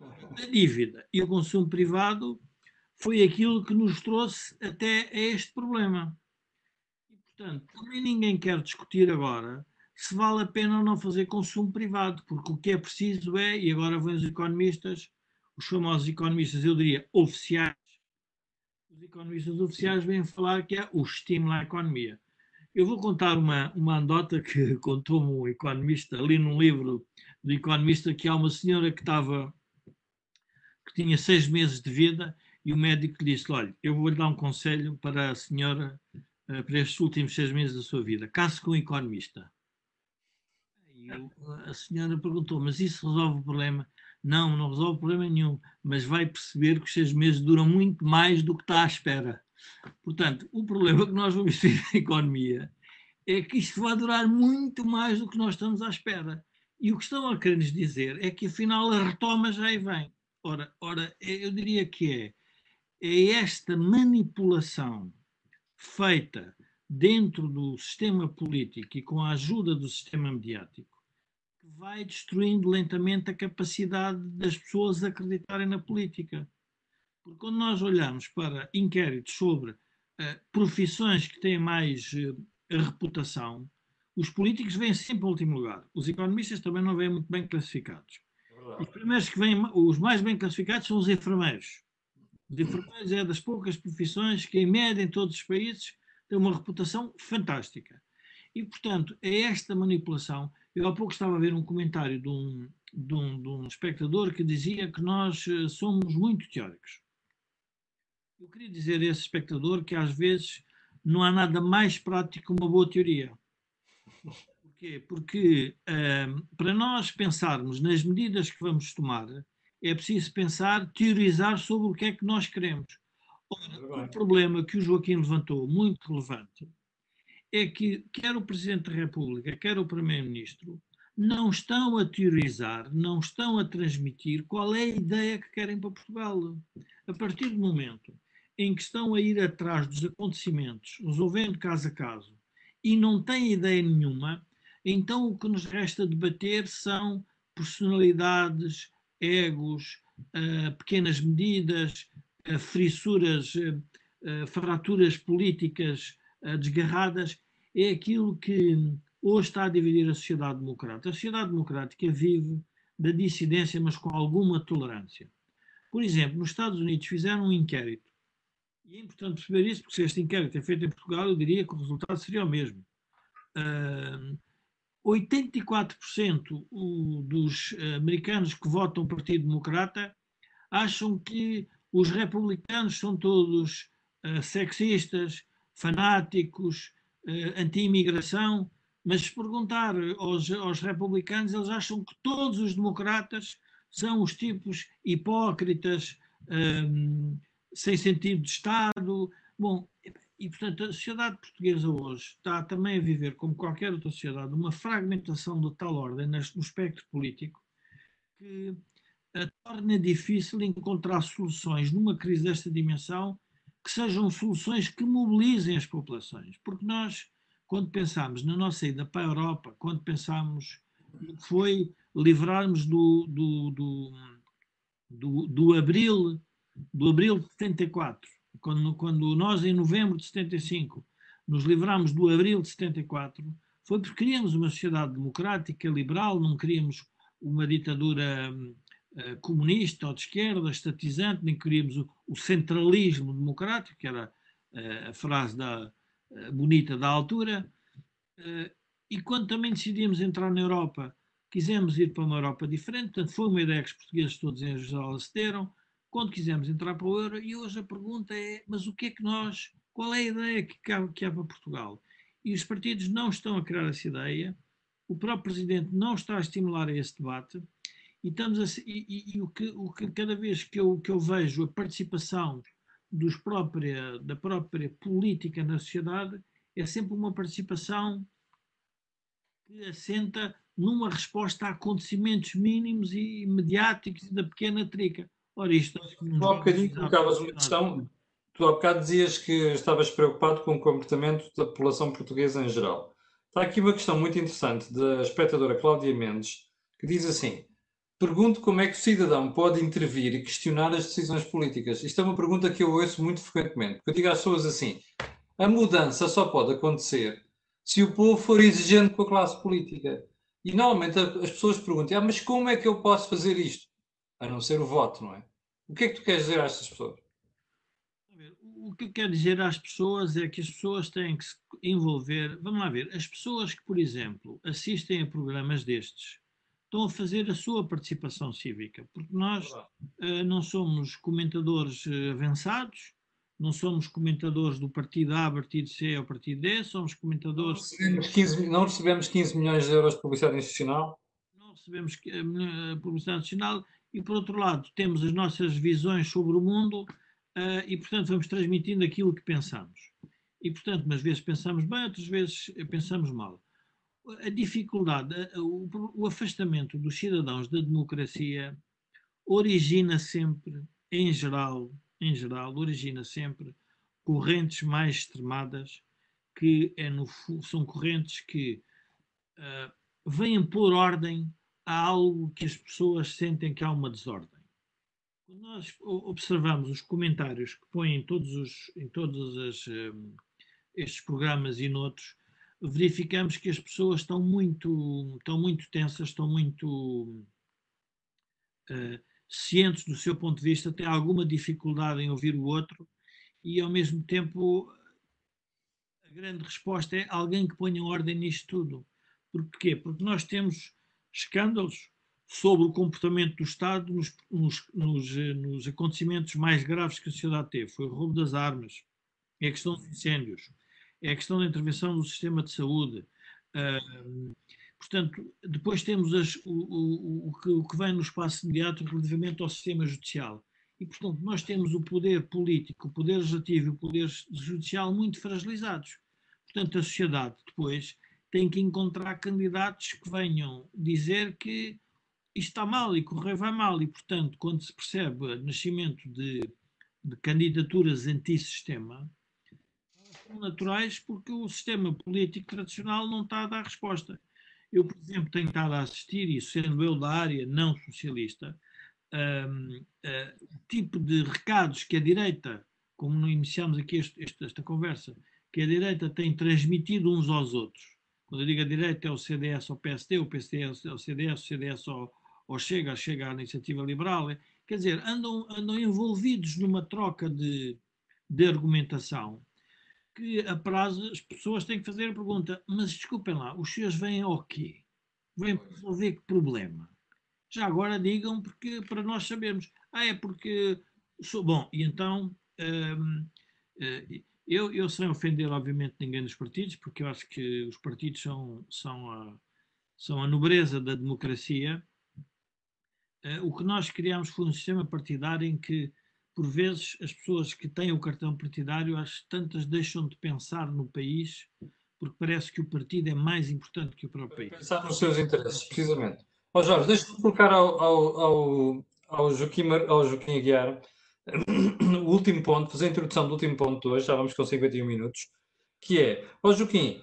A dívida e o consumo privado foi aquilo que nos trouxe até a este problema. E, portanto, também ninguém quer discutir agora se vale a pena ou não fazer consumo privado, porque o que é preciso é, e agora vêm os economistas, os famosos economistas, eu diria, oficiais, os economistas oficiais vêm falar que é o estímulo à economia. Eu vou contar uma, uma anedota que contou-me um economista, ali num livro do economista, que há uma senhora que estava, que tinha seis meses de vida, e o médico disse: Olha, eu vou-lhe dar um conselho para a senhora, eh, para estes últimos seis meses da sua vida. Case com um economista. E a senhora perguntou: Mas isso resolve o problema? Não, não resolve problema nenhum, mas vai perceber que os seis meses duram muito mais do que está à espera. Portanto, o problema que nós vamos ter na economia é que isto vai durar muito mais do que nós estamos à espera. E o que estão a querer nos dizer é que afinal a retoma já aí vem. Ora, ora, eu diria que é, é esta manipulação feita dentro do sistema político e com a ajuda do sistema mediático que vai destruindo lentamente a capacidade das pessoas acreditarem na política. Porque quando nós olhamos para inquéritos sobre uh, profissões que têm mais uh, reputação, os políticos vêm sempre em último lugar. Os economistas também não vêm muito bem classificados. Os primeiros que vêm, os mais bem classificados são os enfermeiros. Os enfermeiros é das poucas profissões que, em média, em todos os países, têm uma reputação fantástica. E, portanto, é esta manipulação. Eu há pouco estava a ver um comentário de um, de um, de um espectador que dizia que nós eh, somos muito teóricos. Eu queria dizer a esse espectador que às vezes não há nada mais prático que uma boa teoria. Porquê? Porque um, para nós pensarmos nas medidas que vamos tomar, é preciso pensar, teorizar sobre o que é que nós queremos. Ora, o problema que o Joaquim levantou, muito relevante, é que quer o Presidente da República, quer o Primeiro-Ministro, não estão a teorizar, não estão a transmitir qual é a ideia que querem para Portugal. A partir do momento em que estão a ir atrás dos acontecimentos, resolvendo caso a caso, e não têm ideia nenhuma, então o que nos resta debater são personalidades, egos, uh, pequenas medidas, uh, frissuras, uh, fraturas políticas desgarradas. É aquilo que hoje está a dividir a sociedade democrática. A sociedade democrática vive da dissidência, mas com alguma tolerância. Por exemplo, nos Estados Unidos fizeram um inquérito e é importante perceber isso, porque se este inquérito é feito em Portugal, eu diria que o resultado seria o mesmo. Uh, 84% dos americanos que votam Partido Democrata acham que os republicanos são todos uh, sexistas, fanáticos, uh, anti-imigração, mas se perguntar aos, aos, republicanos, eles acham que todos os democratas são os tipos hipócritas, um, sem sentido de Estado. Bom, e portanto a sociedade portuguesa hoje está também a viver, como qualquer outra sociedade, uma fragmentação de tal ordem no espectro político que torna difícil encontrar soluções numa crise desta dimensão que sejam soluções que mobilizem as populações. Porque nós, quando pensamos na nossa ida para a Europa, quando pensamos no que foi livrarmos do, do, do, do, do abril do abril de 74, quando, quando nós, em novembro de 75, nos livramos do abril de 74, foi porque queríamos uma sociedade democrática, liberal, não queríamos uma ditadura uh, comunista ou de esquerda, estatizante, nem queríamos o, centralismo democrático, que era uh, a frase da, uh, bonita da altura. e quando também decidimos entrar na Europa, quisemos ir para uma Europa diferente, portanto, foi uma ideia que os portugueses todos em geral acederam. Quando quisemos entrar para o euro, e hoje a pergunta é: mas o que é que nós, qual é a ideia que há, que há para Portugal? E os partidos não estão a criar essa ideia, o próprio Presidente não está a estimular esse debate, e, estamos a, e, e, e o, que, o que cada vez que eu, que eu vejo a participação dos própria, da própria política na sociedade é sempre uma participação que assenta numa resposta a acontecimentos mínimos e mediáticos da pequena trica. Ora, isto. Tu há bocadinho colocavas uma questão Tu há bocado dizias que estavas preocupado com o comportamento da população portuguesa em geral. Está aqui uma questão muito interessante da espectadora Cláudia Mendes, que diz assim: Pergunto como é que o cidadão pode intervir e questionar as decisões políticas. Isto é uma pergunta que eu ouço muito frequentemente. Eu digo às pessoas assim: a mudança só pode acontecer se o povo for exigente com a classe política. E normalmente as pessoas perguntam: ah, mas como é que eu posso fazer isto? A não ser o voto, não é? O que é que tu queres dizer a estas pessoas? o que eu quero dizer às pessoas é que as pessoas têm que se envolver. Vamos lá ver, as pessoas que, por exemplo, assistem a programas destes estão a fazer a sua participação cívica, porque nós uh, não somos comentadores uh, avançados, não somos comentadores do partido A, partido C ou partido D, somos comentadores. Não recebemos 15, não recebemos 15 milhões de euros de publicidade institucional? Não recebemos uh, publicidade institucional e, por outro lado, temos as nossas visões sobre o mundo uh, e, portanto, vamos transmitindo aquilo que pensamos. E, portanto, umas vezes pensamos bem, outras vezes pensamos mal. A dificuldade, o, afastamento dos cidadãos da democracia origina sempre, em geral, em geral, origina sempre correntes mais extremadas que é no, são correntes que uh, vêm pôr ordem a algo que as pessoas sentem que há uma desordem. Quando nós observamos os comentários que põem em todos, os, em todos as, um, estes programas e noutros, verificamos que as pessoas estão muito, estão muito tensas, estão muito uh, cientes do seu ponto de vista, têm alguma dificuldade em ouvir o outro e, ao mesmo tempo, a grande resposta é alguém que ponha ordem nisto tudo. Porquê? Porque nós temos escândalos sobre o comportamento do Estado nos, nos, nos, eh, nos, acontecimentos mais graves que a sociedade teve. Foi o roubo das armas, é a questão dos incêndios, é a questão da intervenção do sistema de saúde. Uh, portanto, depois temos as, o, o, o, que, o, que, vem no espaço imediato relativamente ao sistema judicial. E, portanto, nós temos o poder político, o poder legislativo e o poder judicial muito fragilizados. Portanto, a sociedade depois tem que encontrar candidatos que venham dizer que isto está mal e correr vai mal, e portanto, quando se percebe o nascimento de, de candidaturas anti-sistema, são naturais porque o sistema político tradicional não está a dar resposta. Eu, por exemplo, tenho estado a assistir, e sendo eu da área não socialista, um, o tipo de recados que a direita, como iniciamos aqui este, este, esta conversa, que a direita tem transmitido uns aos outros. Quando eu digo a direita é o CDS ao PSD, o PSD é o CDS, o CDS ao, ou chega, chega à iniciativa liberal, é, quer dizer, andam, andam envolvidos numa troca de, de argumentação que a prazo as pessoas têm que fazer a pergunta, mas desculpem lá, os senhores vêm ao quê? Vêm resolver que problema? Já agora digam, porque para nós sabermos. Ah, é porque sou bom. E então, hum, eh, eu, eu sem ofender, obviamente, ninguém dos partidos, porque eu acho que os partidos são, são, a, são a nobreza da democracia eh, o que nós criámos foi um sistema partidário em que, por vezes, as pessoas que têm o cartão partidário, às tantas deixam de pensar no país, porque parece que o partido é mais importante que o próprio país. Pensar nos seus interesses, precisamente. Ó oh, Jorge, deixa-me colocar ao, ao, ao, ao, Joaquim, ao Joaquim Aguiar o último ponto, fazer a introdução do último ponto de hoje, já vamos com 51 minutos, que é, ó oh, Joaquim,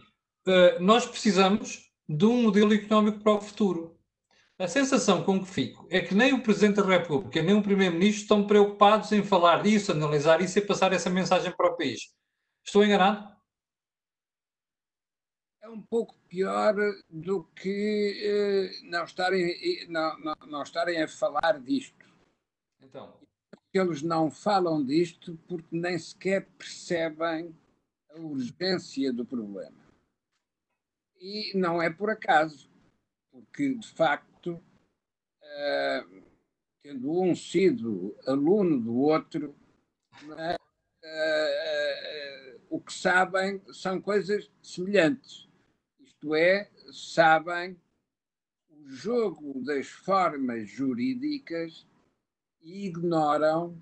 eh, nós precisamos de um modelo económico para o futuro. A sensação com que fico é que nem o Presidente da República, nem o Primeiro-Ministro estão preocupados em falar disso, analisar isso e passar essa mensagem para o país. Estou enganado? é um pouco pior do que uh, não, estarem, não, não, não estarem a falar disto. Então. Eles não falam disto porque nem sequer percebem a urgência do problema. E não é por acaso, porque de facto, uh, tendo um sido aluno do outro, é? uh, uh, o que sabem são coisas semelhantes. Isto é, sabem o jogo das formas jurídicas e ignoram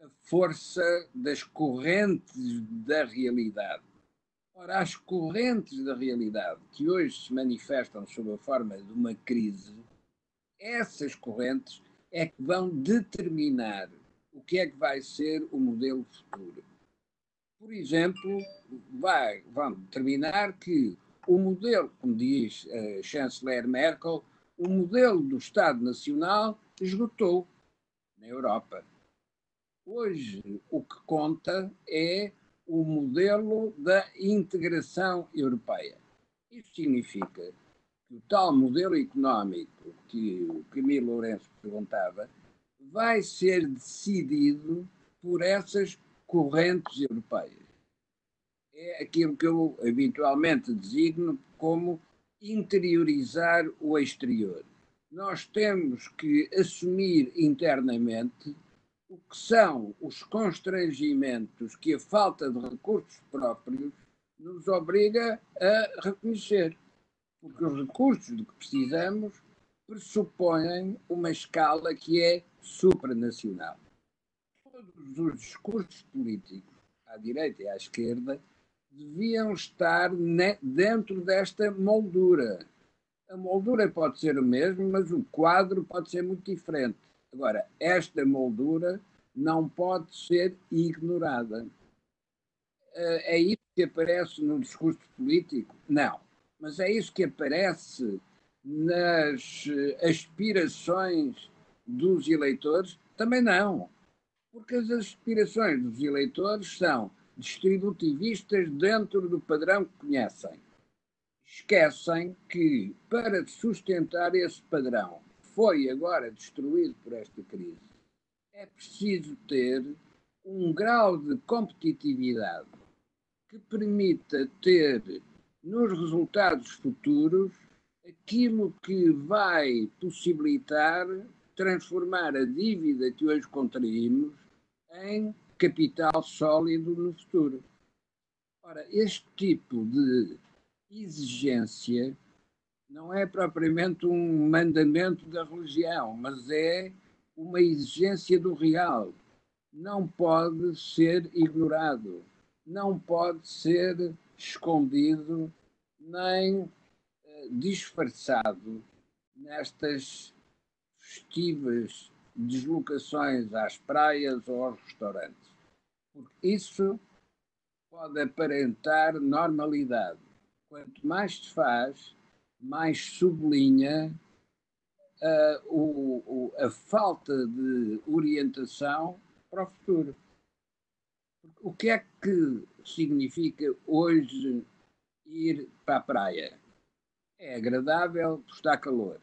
a força das correntes da realidade. Ora, as correntes da realidade que hoje se manifestam sob a forma de uma crise, essas correntes é que vão determinar o que é que vai ser o modelo futuro. Por exemplo, vai, vão determinar que o modelo, como diz a chanceler Merkel, o modelo do Estado Nacional esgotou na Europa. Hoje, o que conta é o modelo da integração europeia. Isso significa que o tal modelo económico que o Camilo Lourenço perguntava vai ser decidido por essas correntes europeias. É aquilo que eu habitualmente designo como interiorizar o exterior nós temos que assumir internamente o que são os constrangimentos que a falta de recursos próprios nos obriga a reconhecer. Porque os recursos de que precisamos pressupõem uma escala que é supranacional. Todos os discursos políticos, à direita e à esquerda, deviam estar dentro desta moldura a moldura pode ser o mesmo, mas o quadro pode ser muito diferente. Agora, esta moldura não pode ser ignorada. Eh, é isso que aparece no discurso político? Não. Mas é isso que aparece nas eh, aspirações dos eleitores? Também não. Porque as aspirações dos eleitores são distributivistas dentro do padrão que conhecem esquecem que, para sustentar esse padrão, foi agora destruído por esta crise, é preciso ter um grau de competitividade que permita ter nos resultados futuros aquilo que vai possibilitar transformar a dívida que hoje contraímos em capital sólido no futuro. Ora, este tipo de exigência não é propriamente um mandamento da religião, mas é uma exigência do real. Não pode ser ignorado, não pode ser escondido nem eh, disfarçado nestas festivas deslocações às praias ou aos restaurantes. Porque isso pode aparentar normalidade quanto mais se faz, mais sublinha uh, o, o, a falta de orientação para o futuro. O que é que significa hoje ir para a praia? É agradável, está calor.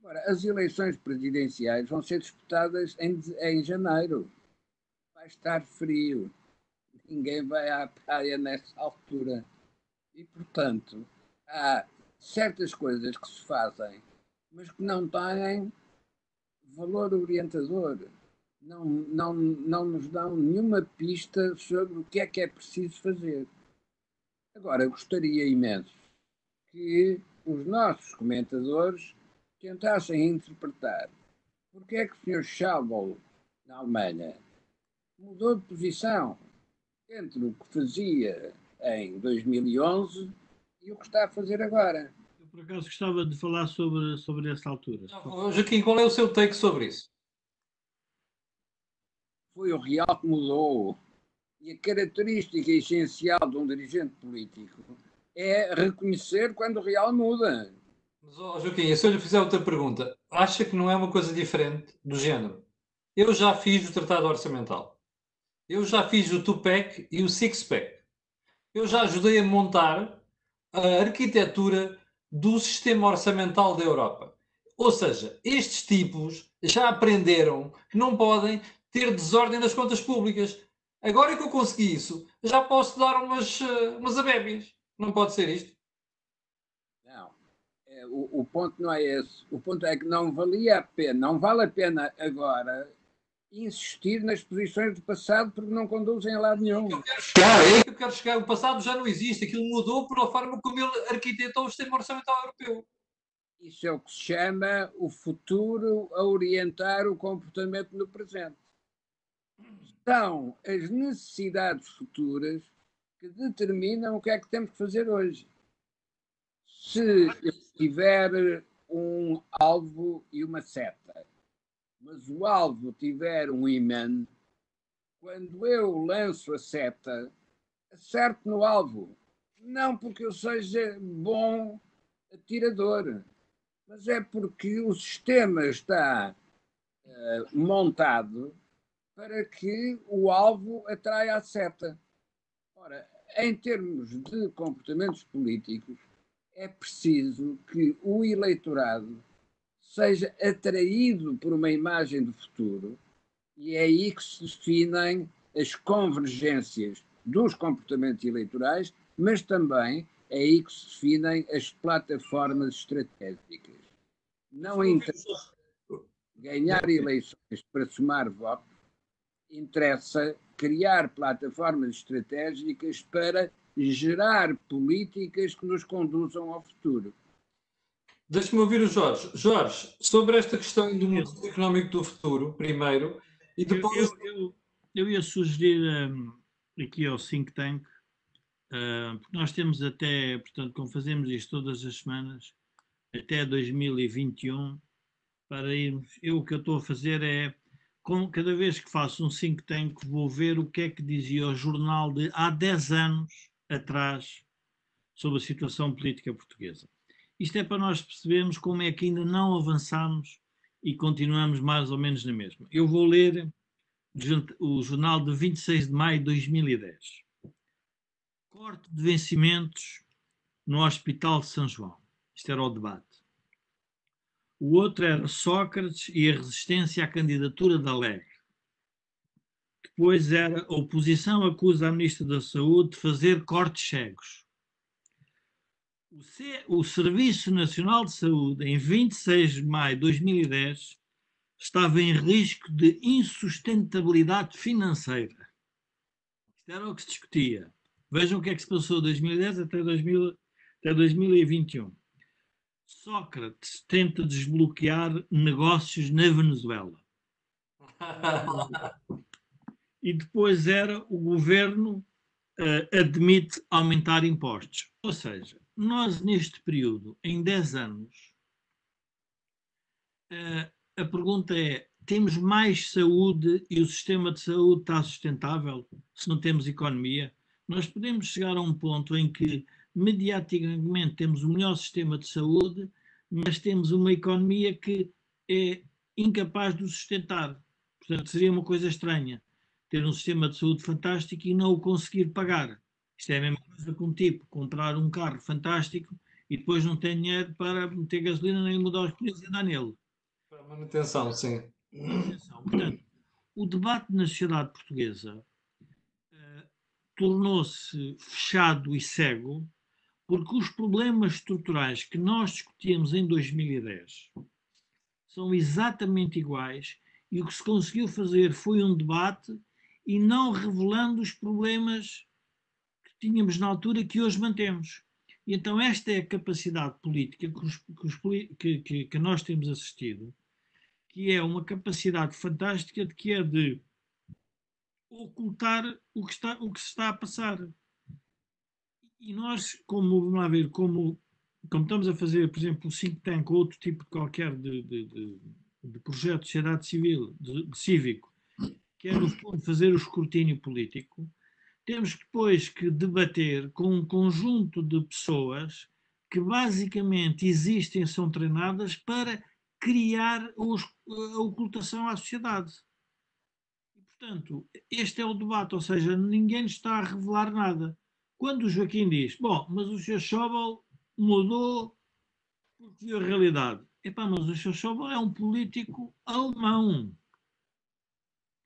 Agora, as eleições presidenciais vão ser disputadas em, em janeiro. Vai estar frio. Ninguém vai à praia nessa altura. E, portanto, há certas coisas que se fazem, mas que não têm valor orientador. Não, não, não nos dão nenhuma pista sobre o que é que é preciso fazer. Agora, gostaria imenso que os nossos comentadores tentassem interpretar porque é que o Sr. Schauble, na Alemanha, mudou de posição entre o que fazia em 2011 e o que está a fazer agora. Eu, por acaso, gostava de falar sobre, sobre essa altura. Não, Joaquim, qual é o seu take sobre isso? Foi o real que mudou. E a característica essencial de um dirigente político é reconhecer quando o real muda. Mas, oh, Joaquim, se eu lhe fizer outra pergunta, acha que não é uma coisa diferente do género? Eu já fiz o Tratado Orçamental. Eu já fiz o Tupac e o Six-Pack. Eu já ajudei a montar a arquitetura do sistema orçamental da Europa. Ou seja, estes tipos já aprenderam que não podem ter desordem nas contas públicas. Agora que eu consegui isso, já posso dar umas, eh, umas abébias. Não pode ser isto? Não. É, o, o ponto não é esse. O ponto é que não valia a pena, não vale a pena agora insistir nas posições do passado porque não conduzem a lado nenhum. Claro, é que eu quero chegar. O passado já não existe. Aquilo mudou por a forma como ele arquitetou o sistema orçamental europeu. Isso é o que se chama o futuro a orientar o comportamento no presente. São as necessidades futuras que determinam o que é que temos que fazer hoje. Se eu tiver um alvo e uma seta, mas o alvo tiver um imã, quando eu lanço a seta, acerto no alvo. Não porque eu seja bom atirador, mas é porque o sistema está uh, montado para que o alvo atraia a seta. Ora, em termos de comportamentos políticos, é preciso que o eleitorado seja atraído por uma imagem do futuro e é aí que se definem as convergências dos comportamentos eleitorais, mas também é aí que se definem as plataformas estratégicas. Não interessa ganhar eleições para somar votos, interessa criar plataformas estratégicas para gerar políticas que nos conduzam ao futuro. Deixa-me ouvir o Jorge. Jorge, sobre esta questão do modelo económico do futuro, primeiro, e depois. Eu, eu, eu, ia sugerir um, aqui ao Think Tank, uh, porque nós temos até, portanto, como fazemos isto todas as semanas, até 2021, para irmos. Eu o que eu estou a fazer é, com, cada vez que faço um Think Tank, vou ver o que é que dizia o jornal de há 10 anos atrás sobre a situação política portuguesa. Isto é para nós percebermos como é que ainda não avançamos e continuamos mais ou menos na mesma. Eu vou ler o jornal de 26 de maio de 2010. Corte de vencimentos no Hospital de São João. Isto era o debate. O outro era Sócrates e a resistência à candidatura da Alegre. Depois era a oposição acusa a Ministra da Saúde de fazer cortes cegos. O, C, o Serviço Nacional de Saúde, em 26 de maio de 2010, estava em risco de insustentabilidade financeira. Isto era o que se discutia. Vejam o que é que se passou de 2010 até, 2000, até 2021. Sócrates tenta desbloquear negócios na Venezuela. e depois era o governo uh, admite aumentar impostos. Ou seja, nós neste período, em 10 anos, uh, a pergunta é: temos mais saúde e o sistema de saúde está sustentável se não temos economia? Nós podemos chegar a um ponto em que, mediaticamente, temos o melhor sistema de saúde, mas temos uma economia que é incapaz de o sustentar. Portanto, seria uma coisa estranha ter um sistema de saúde fantástico e não o conseguir pagar. Isto é a mesma coisa que um tipo comprar um carro fantástico e depois não tem dinheiro para meter gasolina nem mudar os pneus e andar nele. Para manutenção, sim. Manutenção. Portanto, o debate na sociedade portuguesa uh, tornou-se fechado e cego porque os problemas estruturais que nós discutíamos em 2010 são exatamente iguais e o que se conseguiu fazer foi um debate e não revelando os problemas tínhamos na altura que hoje mantemos. E então esta é a capacidade política que, os, que, que, que, nós temos assistido, que é uma capacidade fantástica de que é de ocultar o que, está, o que se está a passar. E nós, como, vamos lá ver, como, como estamos a fazer, por exemplo, o think tank ou outro tipo qualquer de, de, de, de projeto de sociedade civil, de, de cívico, que é, no fundo, fazer o escrutínio político, temos depois que debater com um conjunto de pessoas que basicamente existem, são treinadas para criar a ocultação à sociedade. Portanto, este é o debate, ou seja, ninguém está a revelar nada. Quando o Joaquim diz, bom, mas o Sr. Schauble mudou porque viu a realidade. Epá, mas o Sr. Schauble é um político alemão.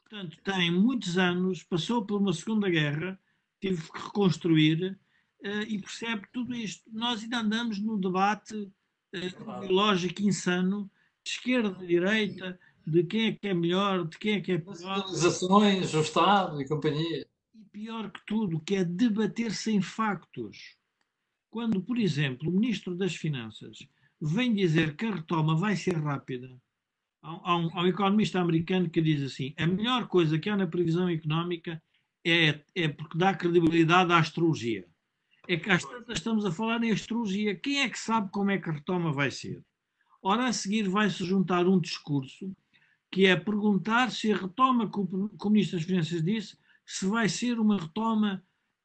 Portanto, tem muitos anos, passou por uma Segunda Guerra, teve que reconstruir uh, e percebe tudo isto. Nós ainda andamos no debate uh, ideológico insano de esquerda, de direita, de quem é que é melhor, de quem é que é pior. As ações, o Estado e companhia. E pior que tudo, que é debater sem factos. Quando, por exemplo, o Ministro das Finanças vem dizer que a retoma vai ser rápida, há um, há um economista americano que diz assim: a melhor coisa que há na previsão económica é, é porque dá credibilidade à astrologia. É que às tantas estamos a falar em astrologia. Quem é que sabe como é que a retoma vai ser? Ora, a seguir vai-se juntar um discurso que é perguntar se a retoma que o Ministro das Finanças disse, se vai ser uma retoma,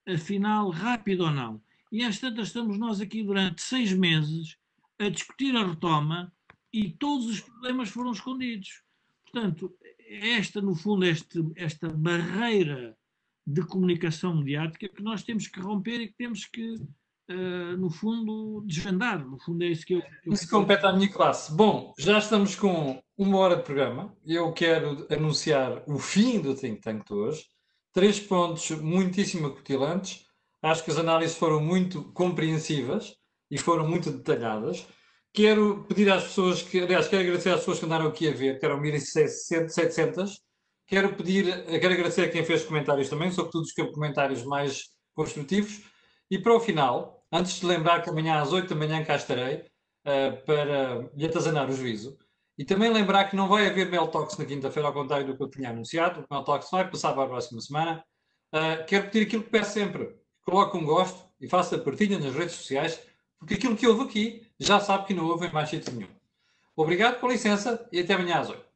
afinal, rápida ou não. E às tantas estamos nós aqui durante seis meses a discutir a retoma e todos os problemas foram escondidos. Portanto, esta, no fundo, este, esta barreira de comunicação mediática que nós temos que romper e que temos que, uh, no fundo, desvendar. No fundo, é isso que eu. isso compete à minha classe. Bom, já estamos com uma hora de programa. Eu quero anunciar o fim do Think Tank de hoje. Três pontos muitíssimo acutilantes. Acho que as análises foram muito compreensivas e foram muito detalhadas. Quero pedir às pessoas que, aliás, quero agradecer às pessoas que andaram aqui a ver, que eram 1.700. Quero pedir, quero agradecer a quem fez comentários também, sobretudo os comentários mais construtivos. E para o final, antes de lembrar que amanhã às 8 da manhã cá estarei uh, para lhe atazanar o juízo, e também lembrar que não vai haver Mel Talks na quinta-feira, ao contrário do que eu tinha anunciado. O Mel Talks vai passar para a próxima semana. Uh, quero pedir aquilo que peço sempre: coloque um gosto e faça partilha nas redes sociais, porque aquilo que houve aqui já sabe que não houve mais sítio nenhum. Obrigado, com licença, e até amanhã às 8.